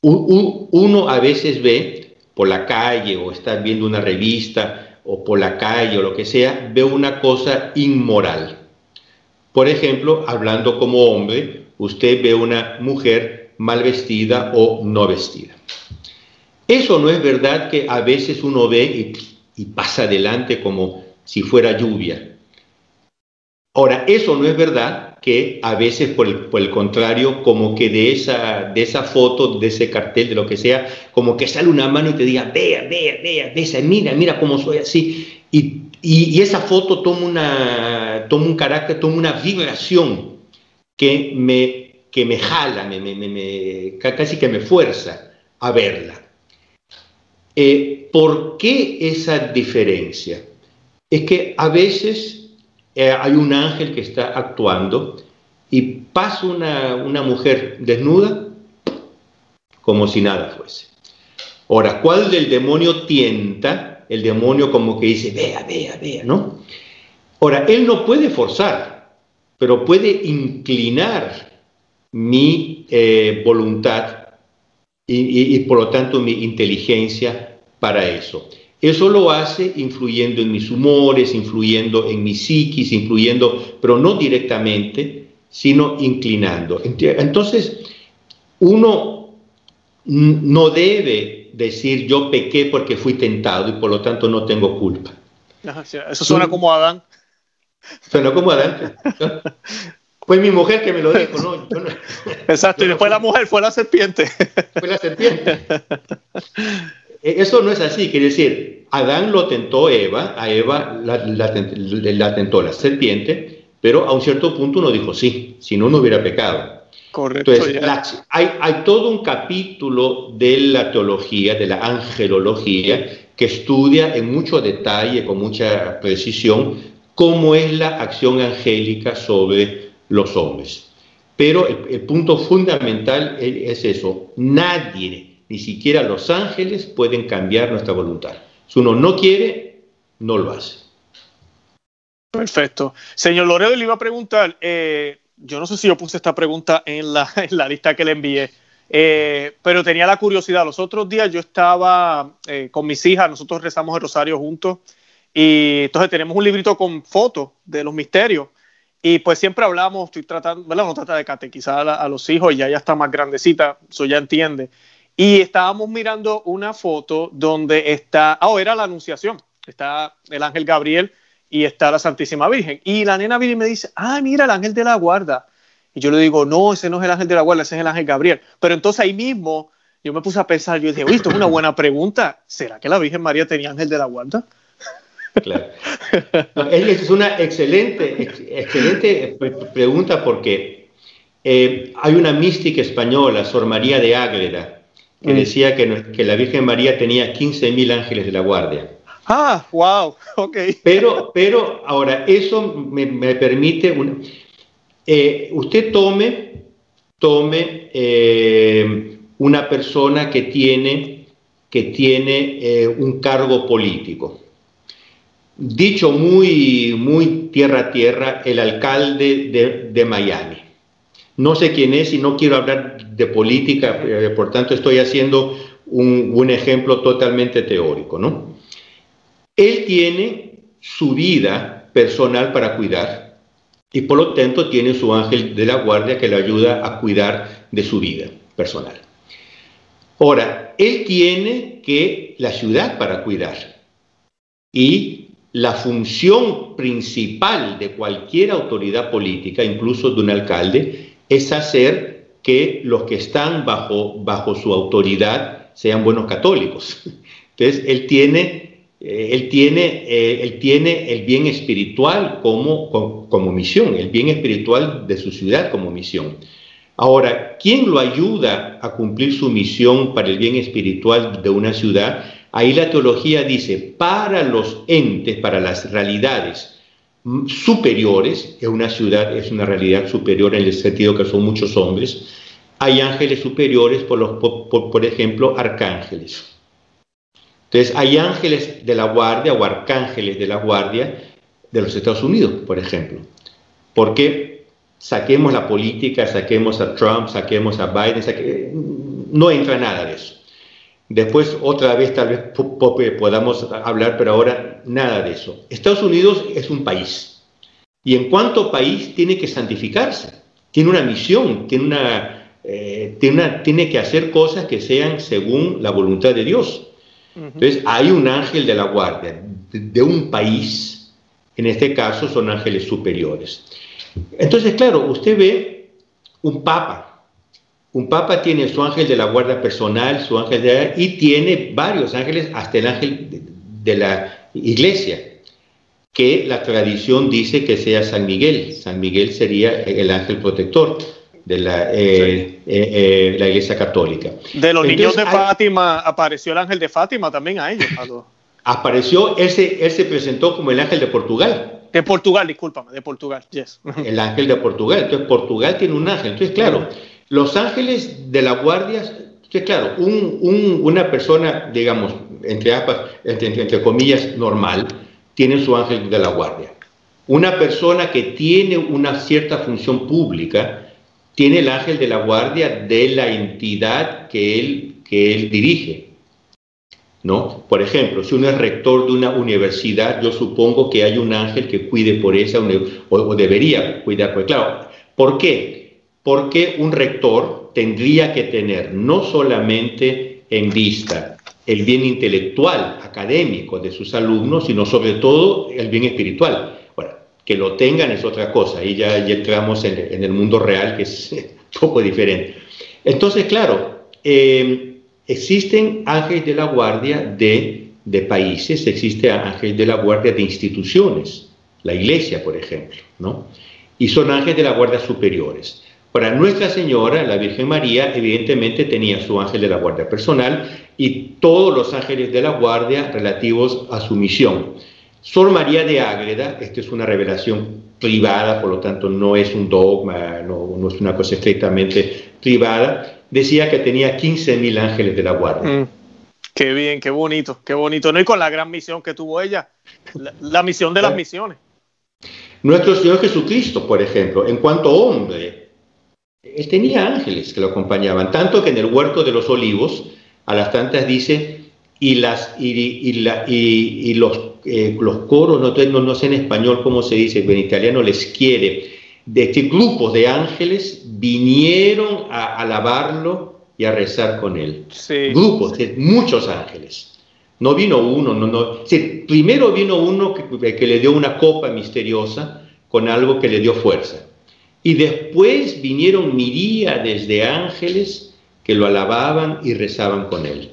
uno a veces ve por la calle o está viendo una revista o por la calle o lo que sea, ve una cosa inmoral. Por ejemplo, hablando como hombre, usted ve una mujer mal vestida o no vestida. Eso no es verdad que a veces uno ve y, pasa adelante como si fuera lluvia. Ahora, eso no es verdad que a veces, por el, contrario, como que de esa, de esa foto, de ese cartel, de lo que sea, como que sale una mano y te diga, vea, vea, vea, vea, mira, mira cómo soy así. Y, esa foto toma, una, toma un carácter, toma una vibración que me, que me jala, me, casi que me fuerza a verla. Eh, ¿Por qué esa diferencia? Es que a veces eh, hay un ángel que está actuando y pasa una, una mujer desnuda como si nada fuese. Ahora, ¿cuál del demonio tienta? El demonio como que dice, vea, vea, vea, ¿no? Ahora, él no puede forzar, pero puede inclinar mi eh, voluntad y, por lo tanto mi inteligencia para eso. Eso lo hace influyendo en mis humores, influyendo en mi psiquis, influyendo, pero no directamente, sino inclinando. Entonces, uno no debe decir yo pequé porque fui tentado y por lo tanto no tengo culpa. Eso suena como Adán. Suena como Adán. Fue mi mujer que me lo dijo, ¿no? Exacto, y después la mujer fue la serpiente. Fue la serpiente. E, eso no es así, quiere decir, Adán lo tentó Eva, a Eva la, tentó la serpiente, pero a un cierto punto uno dijo sí, si no, no hubiera pecado. Correcto. Entonces, hay, hay todo un capítulo de la teología, de la angelología, que estudia en mucho detalle, con mucha precisión, cómo es la acción angélica sobre los hombres. Pero el, punto fundamental es eso, nadie, ni siquiera los ángeles, pueden cambiar nuestra voluntad. Si uno no quiere, no lo hace. Perfecto. Señor Loredo, le iba a preguntar, eh, yo no sé si yo puse esta pregunta en la, lista que le envié. Eh, pero tenía la curiosidad. Los otros días yo estaba eh, con mis hijas, nosotros rezamos el rosario juntos, y entonces tenemos un librito con fotos de los misterios. Y pues siempre hablamos, estoy tratando, ¿verdad? No trata de catequizar a, los hijos, ya ella está más grandecita, eso ya entiende. Y estábamos mirando una foto donde está, ah, oh, era la Anunciación, está el ángel Gabriel y está la Santísima Virgen. Y la nena viene y me dice, ah, mira el ángel de la guarda. Y yo le digo, no, ese no es el ángel de la guarda, ese es el ángel Gabriel. Pero entonces ahí mismo yo me puse a pensar, yo dije, esto es una buena pregunta. ¿Será que la Virgen María tenía ángel de la guarda? Claro. es una excelente, excelente pregunta porque eh, hay una mística española, Sor María de Ágreda, que mm. decía que, que, la Virgen María tenía 15.000 ángeles de la guardia. Ah, wow, ok. Pero, pero ahora, eso me, permite, eh, usted tome, tome eh, una persona que tiene, que tiene eh, un cargo político. Dicho muy, muy tierra a tierra, el alcalde de, de Miami. No sé quién es y no quiero hablar de política, por tanto estoy haciendo un, un ejemplo totalmente teórico, ¿no? Él tiene su vida personal para cuidar y por lo tanto tiene su ángel de la guardia que le ayuda a cuidar de su vida personal. Ahora, él tiene que la ciudad para cuidar y la función principal de cualquier autoridad política, incluso de un alcalde, es hacer que los que están bajo, bajo su autoridad sean buenos católicos. Entonces, él tiene eh, él, tiene, eh, él tiene el bien espiritual como, como, misión, el bien espiritual de su ciudad como misión. Ahora, ¿quién lo ayuda a cumplir su misión para el bien espiritual de una ciudad? Ahí la teología dice, para los entes, para las realidades superiores, que una ciudad es una realidad superior en el sentido que son muchos hombres, hay ángeles superiores, por, los, por ejemplo, arcángeles. Entonces, hay ángeles de la guardia o arcángeles de la guardia de los Estados Unidos, por ejemplo. Porque saquemos la política, saquemos a Trump, saquemos a Biden, no entra nada de eso. Después, otra vez, tal vez podamos hablar, pero ahora nada de eso. Estados Unidos es un país. Y en cuanto país tiene que santificarse, tiene una misión, tiene, una, eh, tiene, una, tiene que hacer cosas que sean según la voluntad de Dios. Entonces, hay un ángel de la guardia de, un país, en este caso son ángeles superiores. Entonces, claro, usted ve un papa. Un papa tiene su ángel de la guardia personal, su ángel de y tiene varios ángeles, hasta el ángel de, la iglesia, que la tradición dice que sea San Miguel. San Miguel sería el ángel protector de la, eh, eh, eh, la Iglesia Católica. De los niños de Fátima, apareció el ángel de Fátima también a ellos. Apareció, él se, él se presentó como el ángel de Portugal. De Portugal, discúlpame, de Portugal, yes. El ángel de Portugal. Entonces, Portugal tiene un ángel. Entonces, claro, los ángeles de la guardia, que claro, un, un, una persona, digamos, entre, entre, entre comillas, normal, tiene su ángel de la guardia. Una persona que tiene una cierta función pública, tiene el ángel de la guardia de la entidad que él, que él dirige. ¿No? Por ejemplo, si uno es rector de una universidad, yo supongo que hay un ángel que cuide por esa o, debería cuidar. Pues claro, ¿por qué? Porque un rector tendría que tener no solamente en vista el bien intelectual, académico de sus alumnos, sino sobre todo el bien espiritual que lo tengan es otra cosa, ahí ya, entramos en, el mundo real que es un poco diferente. Entonces, claro, eh, existen ángeles de la guardia de, de países, existe ángeles de la guardia de instituciones, la iglesia, por ejemplo, ¿no? Y son ángeles de la guardia superiores. Para Nuestra Señora, la Virgen María, evidentemente tenía su ángel de la guardia personal y todos los ángeles de la guardia relativos a su misión. Sor María de Ágreda, esta es una revelación privada, por lo tanto no es un dogma, no, es una cosa estrictamente privada, decía que tenía 15.000 ángeles de la guardia. Mm. qué bien, qué bonito, qué bonito. ¿no? Y con la gran misión que tuvo ella, la, misión de las misiones. Nuestro Señor Jesucristo, por ejemplo, en cuanto hombre, él tenía ángeles que lo acompañaban, tanto que en el huerto de los olivos, a las tantas dice, y, las, y, la, y los, eh, los coros, no, no, sé en español cómo se dice, en italiano les quiere, de este grupos de ángeles vinieron a alabarlo y a rezar con él. Grupos de muchos ángeles. No vino uno, no, no. primero vino uno que, que le dio una copa misteriosa con algo que le dio fuerza. Y después vinieron miríades de ángeles que lo alababan y rezaban con él.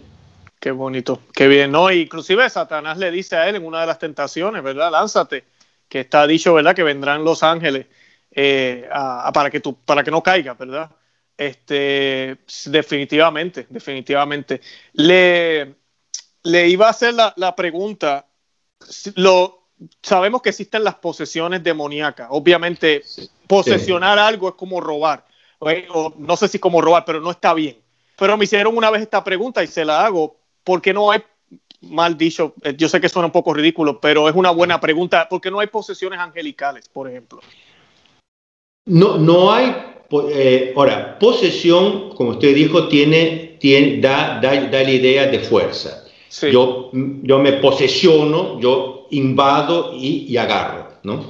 Qué bonito, qué bien, ¿no? Inclusive Satanás le dice a él en una de las tentaciones, ¿verdad? Lánzate, que está dicho, ¿verdad? Que vendrán los ángeles eh, para, que tú, para que no caigas, ¿verdad? Este, definitivamente, definitivamente. Le, le iba a hacer la, la pregunta, lo, sabemos que existen las posesiones demoníacas. Obviamente, posesionar algo es como robar. O, no sé si como robar, pero no está bien. Pero me hicieron una vez esta pregunta y se la hago. ¿Por qué no hay, mal dicho, eh, yo sé que suena un poco ridículo, pero es una buena pregunta, ¿por qué no hay posesiones angelicales, por ejemplo? No, no hay, eh, ahora, posesión, como usted dijo, tiene, tiene, da, da, da la idea de fuerza. Yo, yo me posesiono, yo invado y, agarro, ¿no?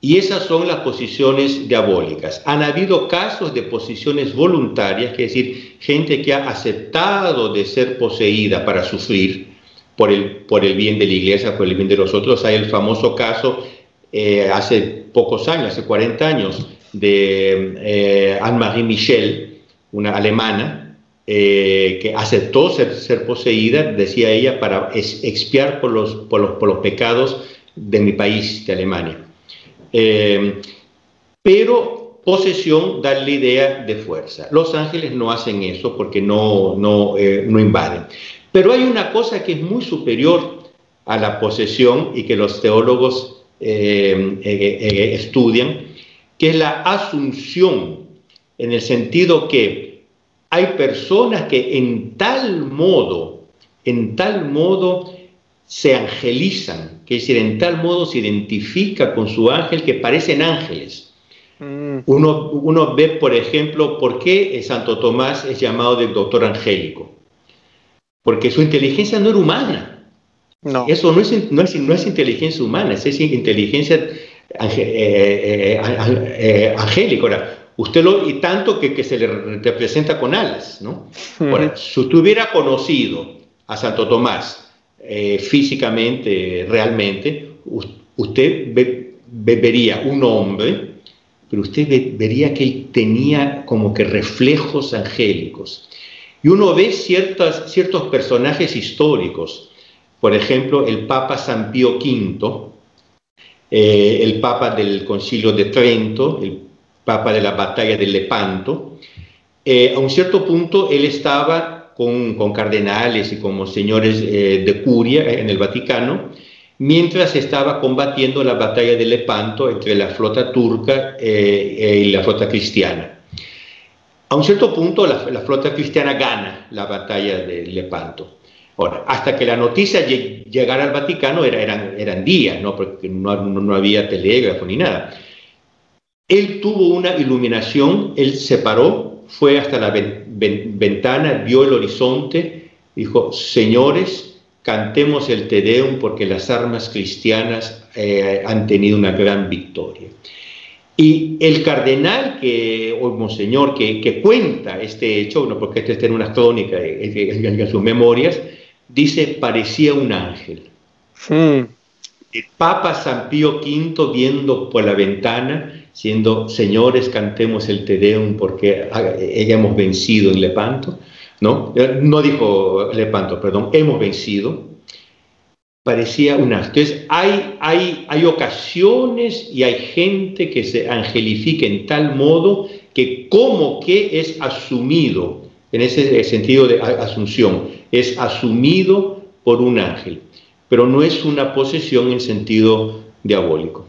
Y esas son las posiciones diabólicas. Han habido casos de posiciones voluntarias, que es decir, gente que ha aceptado de ser poseída para sufrir por el, por el bien de la iglesia, por el bien de los otros. Hay el famoso caso eh, hace pocos años, hace 40 años, de eh, Anne-Marie Michel, una alemana, eh, que aceptó ser, ser, poseída, decía ella, para expiar por los, por los, por los pecados de mi país, de Alemania. Eh, pero posesión da la idea de fuerza. Los ángeles no hacen eso porque no, no, eh, no invaden. Pero hay una cosa que es muy superior a la posesión y que los teólogos estudian, que es la asunción, en el sentido que hay personas que en tal modo, en tal modo se angelizan, que es decir, en tal modo se identifica con su ángel que parecen ángeles. Mm. Uno, uno, ve, por ejemplo, por qué Santo Tomás es llamado del doctor angélico. Porque su inteligencia no era humana. No. Eso no es, no es, inteligencia humana, es inteligencia eh, eh, eh, angélica. Usted lo, y tanto que, que se le representa con alas, ¿no? si usted hubiera conocido a Santo Tomás eh, físicamente, realmente, usted vería un hombre, pero usted vería que tenía como que reflejos angélicos. Y uno ve ciertas, ciertos personajes históricos, por ejemplo, el Papa San Pío V, eh, el Papa del Concilio de Trento, el papa de la batalla de Lepanto, eh, a un cierto punto él estaba con, con cardenales y como señores eh, de curia en el Vaticano, mientras estaba combatiendo la batalla de Lepanto entre la flota turca eh, y la flota cristiana. A un cierto punto la, flota cristiana gana la batalla de Lepanto. Ahora, hasta que la noticia llegara al Vaticano era, eran, eran días, ¿no? porque no, no había telégrafo ni nada. Él tuvo una iluminación, él se paró, fue hasta la ventana, vio el horizonte, dijo, señores, cantemos el Te Deum porque las armas cristianas eh, han tenido una gran victoria. Y el cardenal que, o monseñor que, que cuenta este hecho, no, porque este está en una crónica, en, sus memorias, dice, parecía un ángel. El Papa San Pío V viendo por la ventana siendo señores, cantemos el Te Deum porque hemos vencido en Lepanto, ¿no? No dijo Lepanto, perdón, hemos vencido. Parecía un Entonces, hay, hay, hay ocasiones y hay gente que se angelifica en tal modo que como que es asumido, en ese sentido de asunción, es asumido por un ángel, pero no es una posesión en sentido diabólico.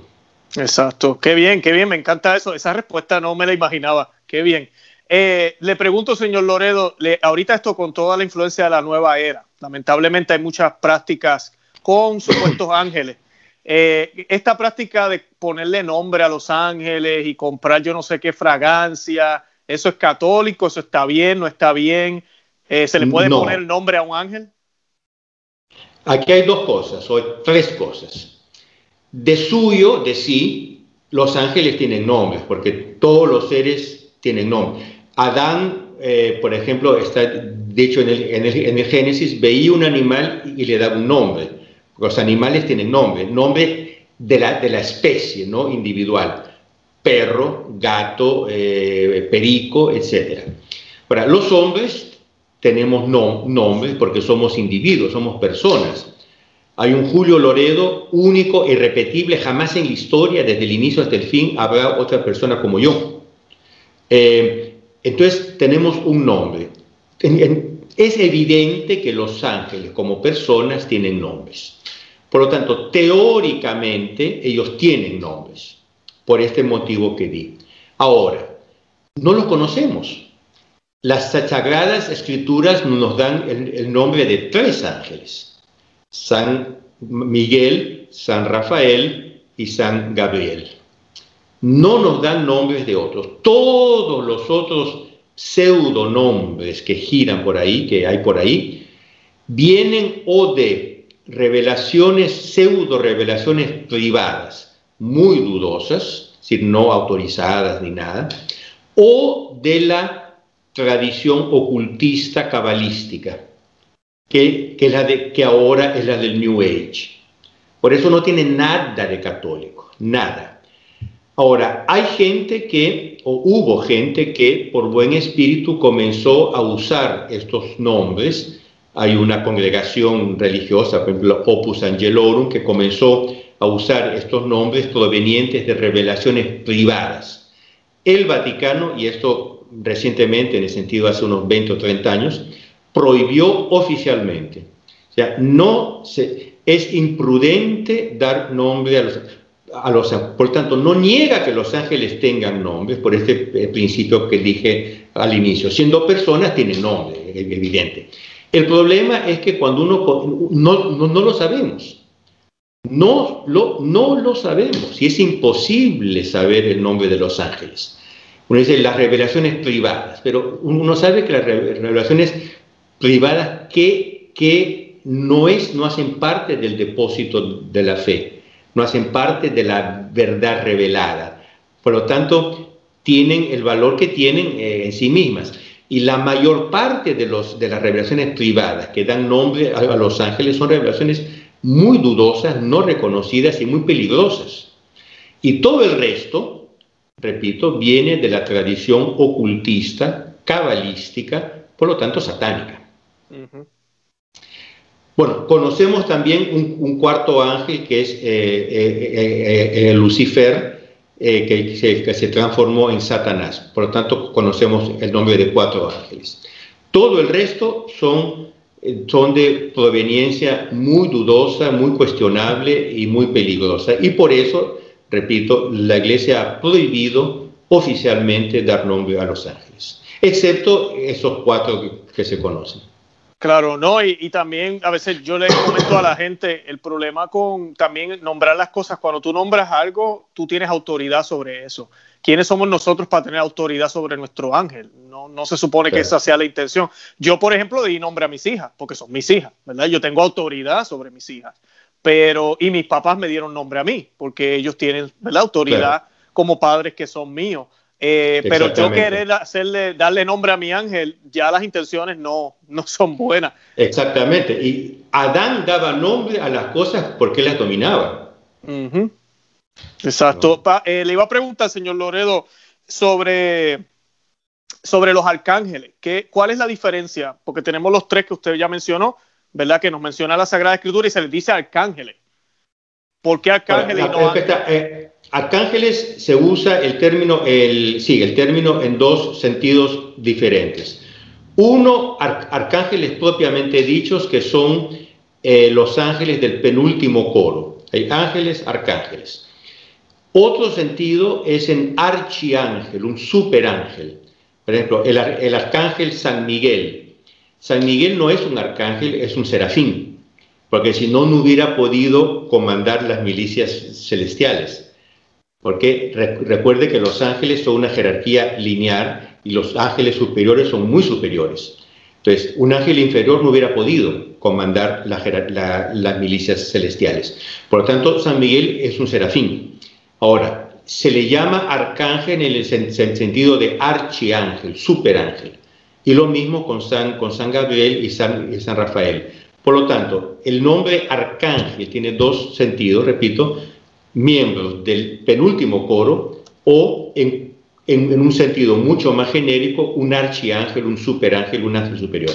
Exacto, qué bien, qué bien, me encanta eso. Esa respuesta no me la imaginaba, qué bien. Eh, le pregunto, señor Loredo, le, ahorita esto con toda la influencia de la nueva era, lamentablemente hay muchas prácticas con supuestos ángeles. Eh, esta práctica de ponerle nombre a los ángeles y comprar yo no sé qué fragancia, ¿Eso es católico? ¿Eso está bien? ¿No está bien? Eh, ¿Se le puede poner el nombre a un ángel? Aquí hay dos cosas, o tres cosas. De suyo, de sí, los ángeles tienen nombres, porque todos los seres tienen nombres. Adán, eh, por ejemplo, está dicho en el, en, el, Génesis, veía un animal y le daba un nombre. Los animales tienen nombre, nombre de la, de la especie, ¿no? Individual. Perro, gato, eh, perico, etc. Ahora, los hombres tenemos no, nombres porque somos individuos, somos personas. Hay un Julio Loredo único, irrepetible, jamás en la historia, desde el inicio hasta el fin, habrá otra persona como yo. Eh, entonces tenemos un nombre. Es evidente que los ángeles como personas tienen nombres. Por lo tanto, teóricamente ellos tienen nombres, por este motivo que di. Ahora, no los conocemos. Las sagradas escrituras nos dan el, nombre de tres ángeles, San Miguel, San Rafael y San Gabriel. No nos dan nombres de otros. Todos los otros pseudonombres que giran por ahí, que hay por ahí, vienen o de revelaciones, pseudo revelaciones privadas, muy dudosas, es decir, no autorizadas ni nada, o de la tradición ocultista cabalística, que, que, ahora es la del New Age. Por eso no tiene nada de católico, nada. Ahora, hay gente que, o hubo gente que por buen espíritu comenzó a usar estos nombres. Hay una congregación religiosa, por ejemplo, Opus Angelorum, que comenzó a usar estos nombres provenientes de revelaciones privadas. El Vaticano, y esto recientemente, en el sentido hace unos 20 o 30 años, prohibió oficialmente. O sea, no es imprudente dar nombre a los, a los... Por tanto, no niega que los ángeles tengan nombres, por este eh, principio que dije al inicio. Siendo personas, tienen nombre, evidente. El problema es que cuando uno... No, no, no lo sabemos. No lo, no lo sabemos y es imposible saber el nombre de los ángeles. Uno dice las revelaciones privadas, pero uno sabe que las revelaciones privadas que, que no, es, no hacen parte del depósito de la fe, no hacen parte de la verdad revelada. Por lo tanto, tienen el valor que tienen eh, en sí mismas. Y la mayor parte de, los, de las revelaciones privadas que dan nombre a, a los ángeles son revelaciones muy dudosas, no reconocidas y muy peligrosas. Y todo el resto, repito, viene de la tradición ocultista, cabalística, por lo tanto satánica. Bueno, conocemos también un, cuarto ángel que es eh, eh, eh, Lucifer, que se, transformó en Satanás. Por lo tanto, conocemos el nombre de cuatro ángeles. Todo el resto son, son de proveniencia muy dudosa, muy cuestionable y muy peligrosa. Y por eso repito, la Iglesia ha prohibido oficialmente dar nombre a los ángeles, excepto esos cuatro que, se conocen. Claro, no, y, también a veces yo le comento a la gente el problema con también nombrar las cosas. Cuando tú nombras algo, tú tienes autoridad sobre eso. ¿Quiénes somos nosotros para tener autoridad sobre nuestro ángel? No, no se supone que esa sea la intención. Yo, por ejemplo, di nombre a mis hijas, porque son mis hijas, ¿verdad? Yo tengo autoridad sobre mis hijas pero y mis papás me dieron nombre a mí, porque ellos tienen la autoridad como padres que son míos. Eh, pero yo querer hacerle, darle nombre a mi ángel, ya las intenciones no, no son buenas. Exactamente. Y Adán daba nombre a las cosas porque las dominaba. Exacto. Eh, le iba a preguntar, señor Loredo, sobre, sobre los arcángeles. ¿Qué, ¿Cuál es la diferencia? Porque tenemos los tres que usted ya mencionó, ¿verdad? Que nos menciona la Sagrada Escritura y se les dice arcángeles. ¿Por qué arcángeles y no eh, arcángeles se usa el término, el, sí, el término en dos sentidos diferentes. Uno, arcángeles propiamente dichos, que son eh, los ángeles del penúltimo coro. Hay ángeles, arcángeles. Otro sentido es en archiángel, un superángel. Por ejemplo, el, el arcángel San Miguel, San Miguel no es un arcángel, es un serafín, porque si no, no hubiera podido comandar las milicias celestiales. Porque recuerde que los ángeles son una jerarquía lineal y los ángeles superiores son muy superiores. Entonces, un ángel inferior no hubiera podido comandar las milicias celestiales. Por lo tanto, San Miguel es un serafín. Ahora, se le llama arcángel en el sentido de archiángel, superángel. Y lo mismo con San, Gabriel y San Rafael. Por lo tanto, el nombre arcángel tiene dos sentidos, repito, miembros del penúltimo coro o en, en, un sentido mucho más genérico, un archiángel, un superángel, un ángel superior.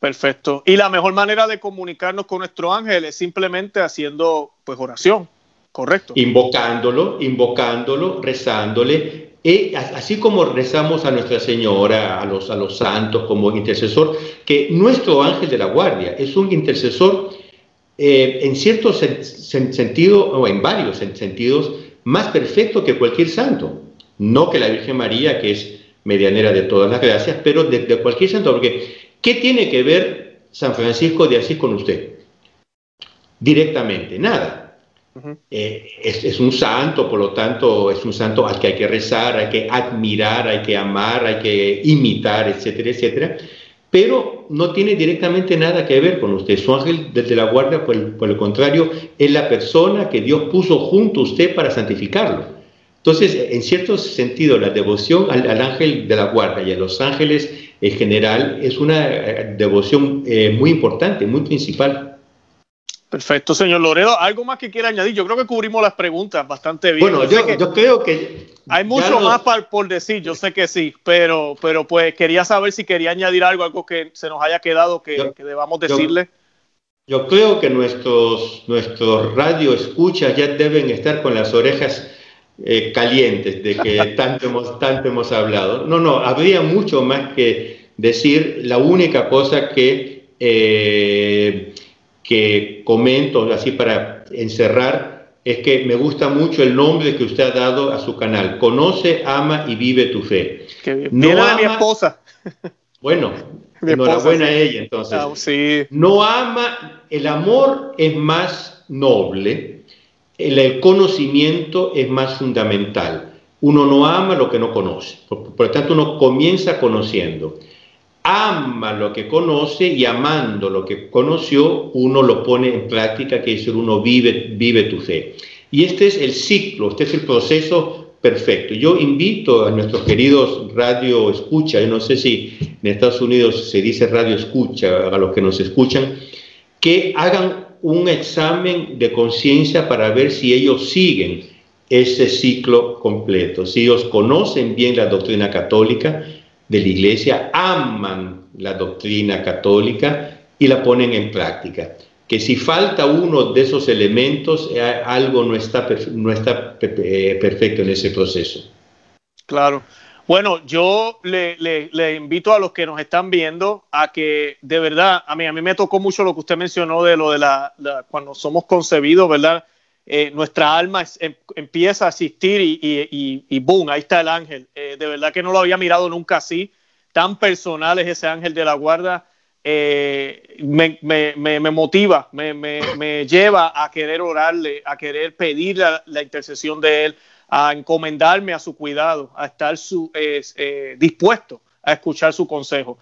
Perfecto. Y la mejor manera de comunicarnos con nuestro ángel es simplemente haciendo pues oración, ¿correcto? Invocándolo, invocándolo, rezándole. Y así como rezamos a Nuestra Señora, a los, a los santos como intercesor, que nuestro ángel de la guardia es un intercesor eh, en cierto sentido, o en varios sentidos, más perfecto que cualquier santo. No que la Virgen María, que es medianera de todas las gracias, pero de, cualquier santo. Porque, ¿qué tiene que ver San Francisco de Asís con usted? Directamente, nada. Eh, es, es, un santo, por lo tanto, es un santo al que hay que rezar, hay que admirar, hay que amar, hay que imitar, etcétera, etcétera pero no tiene directamente nada que ver con usted. Su ángel desde la guardia, por el, contrario, es la persona que Dios puso junto a usted para santificarlo. Entonces, en cierto sentido, la devoción al, ángel de la guardia y a los ángeles en general es una eh, devoción eh, muy importante, muy principal. Perfecto, señor Loredo. ¿Algo más que quiera añadir? Yo creo que cubrimos las preguntas bastante bien. Bueno, yo, creo que... Hay mucho más por decir, yo sé que sí, pero, pero pues quería saber si quería añadir algo, algo que se nos haya quedado que, debamos decirle. Yo, creo que nuestros, nuestros radio escuchas ya deben estar con las orejas eh, calientes de que tanto hemos, tanto hemos hablado. No, no, habría mucho más que decir. La única cosa que... Eh, que comento así para encerrar es que me gusta mucho el nombre que usted ha dado a su canal. Conoce, ama y vive tu fe. No ama, mi esposa. Bueno, enhorabuena a ella entonces. Ah, no ama, el amor es más noble, el, conocimiento es más fundamental. Uno no ama lo que no conoce. por lo tanto, uno comienza conociendo ama lo que conoce y amando lo que conoció, uno lo pone en práctica, que es uno vive, vive tu fe. Y este es el ciclo, este es el proceso perfecto. Yo invito a nuestros queridos radio escucha, yo no sé si en Estados Unidos se dice radio escucha, a los que nos escuchan, que hagan un examen de conciencia para ver si ellos siguen ese ciclo completo, si ellos conocen bien la doctrina católica, de la iglesia aman la doctrina católica y la ponen en práctica. Que si falta uno de esos elementos, eh, algo no está, no está eh, perfecto en ese proceso. Claro. Bueno, yo le, invito a los que nos están viendo a que de verdad, a mí, a mí me tocó mucho lo que usted mencionó de lo de la, cuando somos concebidos, ¿verdad? Eh, nuestra alma em, empieza a asistir y, boom, ahí está el ángel. Eh, de verdad que no lo había mirado nunca así. Tan personal es ese ángel de la guarda. Eh, me, motiva, me, lleva a querer orarle, a querer pedir la, intercesión de él, a encomendarme a su cuidado, a estar su, dispuesto a escuchar su consejo.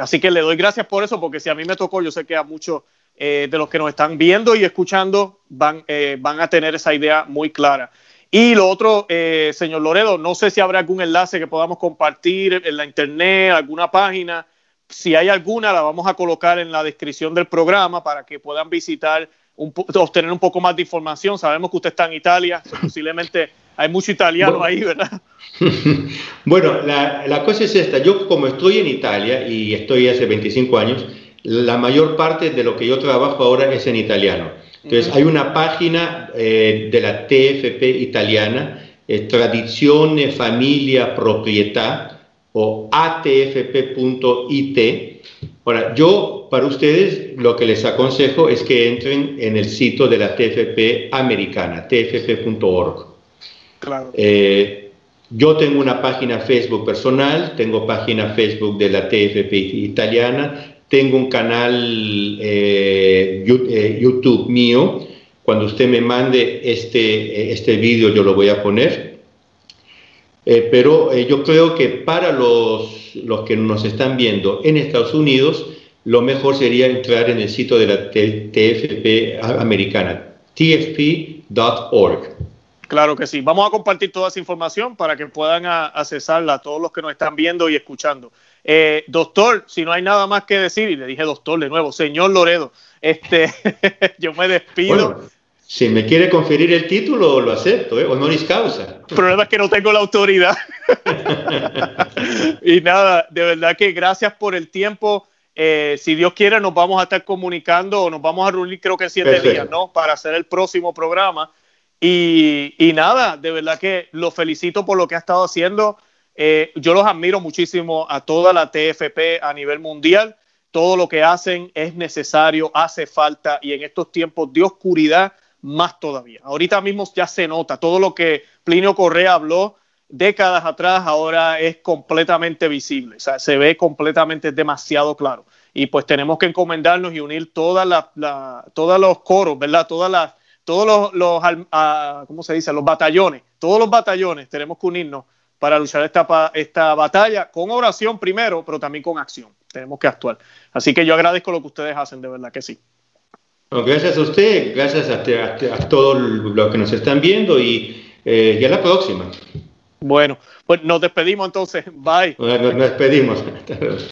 así que le doy gracias por eso, porque si a mí me tocó, yo sé que a muchos eh, de los que nos están viendo y escuchando van, eh, van a tener esa idea muy clara. Y lo otro, eh, señor Loredo, no sé si habrá algún enlace que podamos compartir en la internet, alguna página. Si hay alguna, la vamos a colocar en la descripción del programa para que puedan visitar, un obtener un poco más de información. Sabemos que usted está en Italia, posiblemente hay mucho italiano ahí, ¿verdad? bueno, la, la cosa es esta. Yo como estoy en Italia y estoy hace 25 años, la mayor parte de lo que yo trabajo ahora es en italiano. Entonces, hay una página eh, de la TFP italiana, eh, Tradizione, Familia, Propietà, o atfp.it. Ahora, yo para ustedes lo que les aconsejo es que entren en el sitio de la TFP americana, tfp.org. Claro. Eh, yo tengo una página Facebook personal, tengo página Facebook de la TFP italiana, tengo un canal eh, eh, YouTube mío. Cuando usted me mande este, este vídeo yo lo voy a poner. Eh, pero eh, yo creo que para los, los que nos están viendo en Estados Unidos, lo mejor sería entrar en el sitio de la TFP americana, tfp.org. Claro que sí. Vamos a compartir toda esa información para que puedan accesarla a todos los que nos están viendo y escuchando. Eh, doctor, si no hay nada más que decir, y le dije doctor de nuevo, señor Loredo, este, yo me despido. si me quiere conferir el título, lo acepto, ¿eh? honoris causa. El problema es que no tengo la autoridad. y nada, de verdad que gracias por el tiempo. Eh, si Dios quiere, nos vamos a estar comunicando o nos vamos a reunir, creo que en siete días, ¿no? Para hacer el próximo programa. Y, y, nada, de verdad que lo felicito por lo que ha estado haciendo. Eh, yo los admiro muchísimo a toda la TFP a nivel mundial. Todo lo que hacen es necesario, hace falta y en estos tiempos de oscuridad más todavía. Ahorita mismo ya se nota todo lo que Plinio Correa habló décadas atrás ahora es completamente visible, o sea, se ve completamente demasiado claro. Y pues tenemos que encomendarnos y unir todas las, todos los coros, ¿verdad? Todas las, todos los, los ¿cómo se dice? Los batallones, todos los batallones tenemos que unirnos para luchar esta, esta batalla con oración primero, pero también con acción. Tenemos que actuar. Así que yo agradezco lo que ustedes hacen, de verdad que sí. gracias a usted, gracias a, todos los que nos están viendo y eh, ya la próxima. Bueno, pues nos despedimos entonces. Bye. nos despedimos.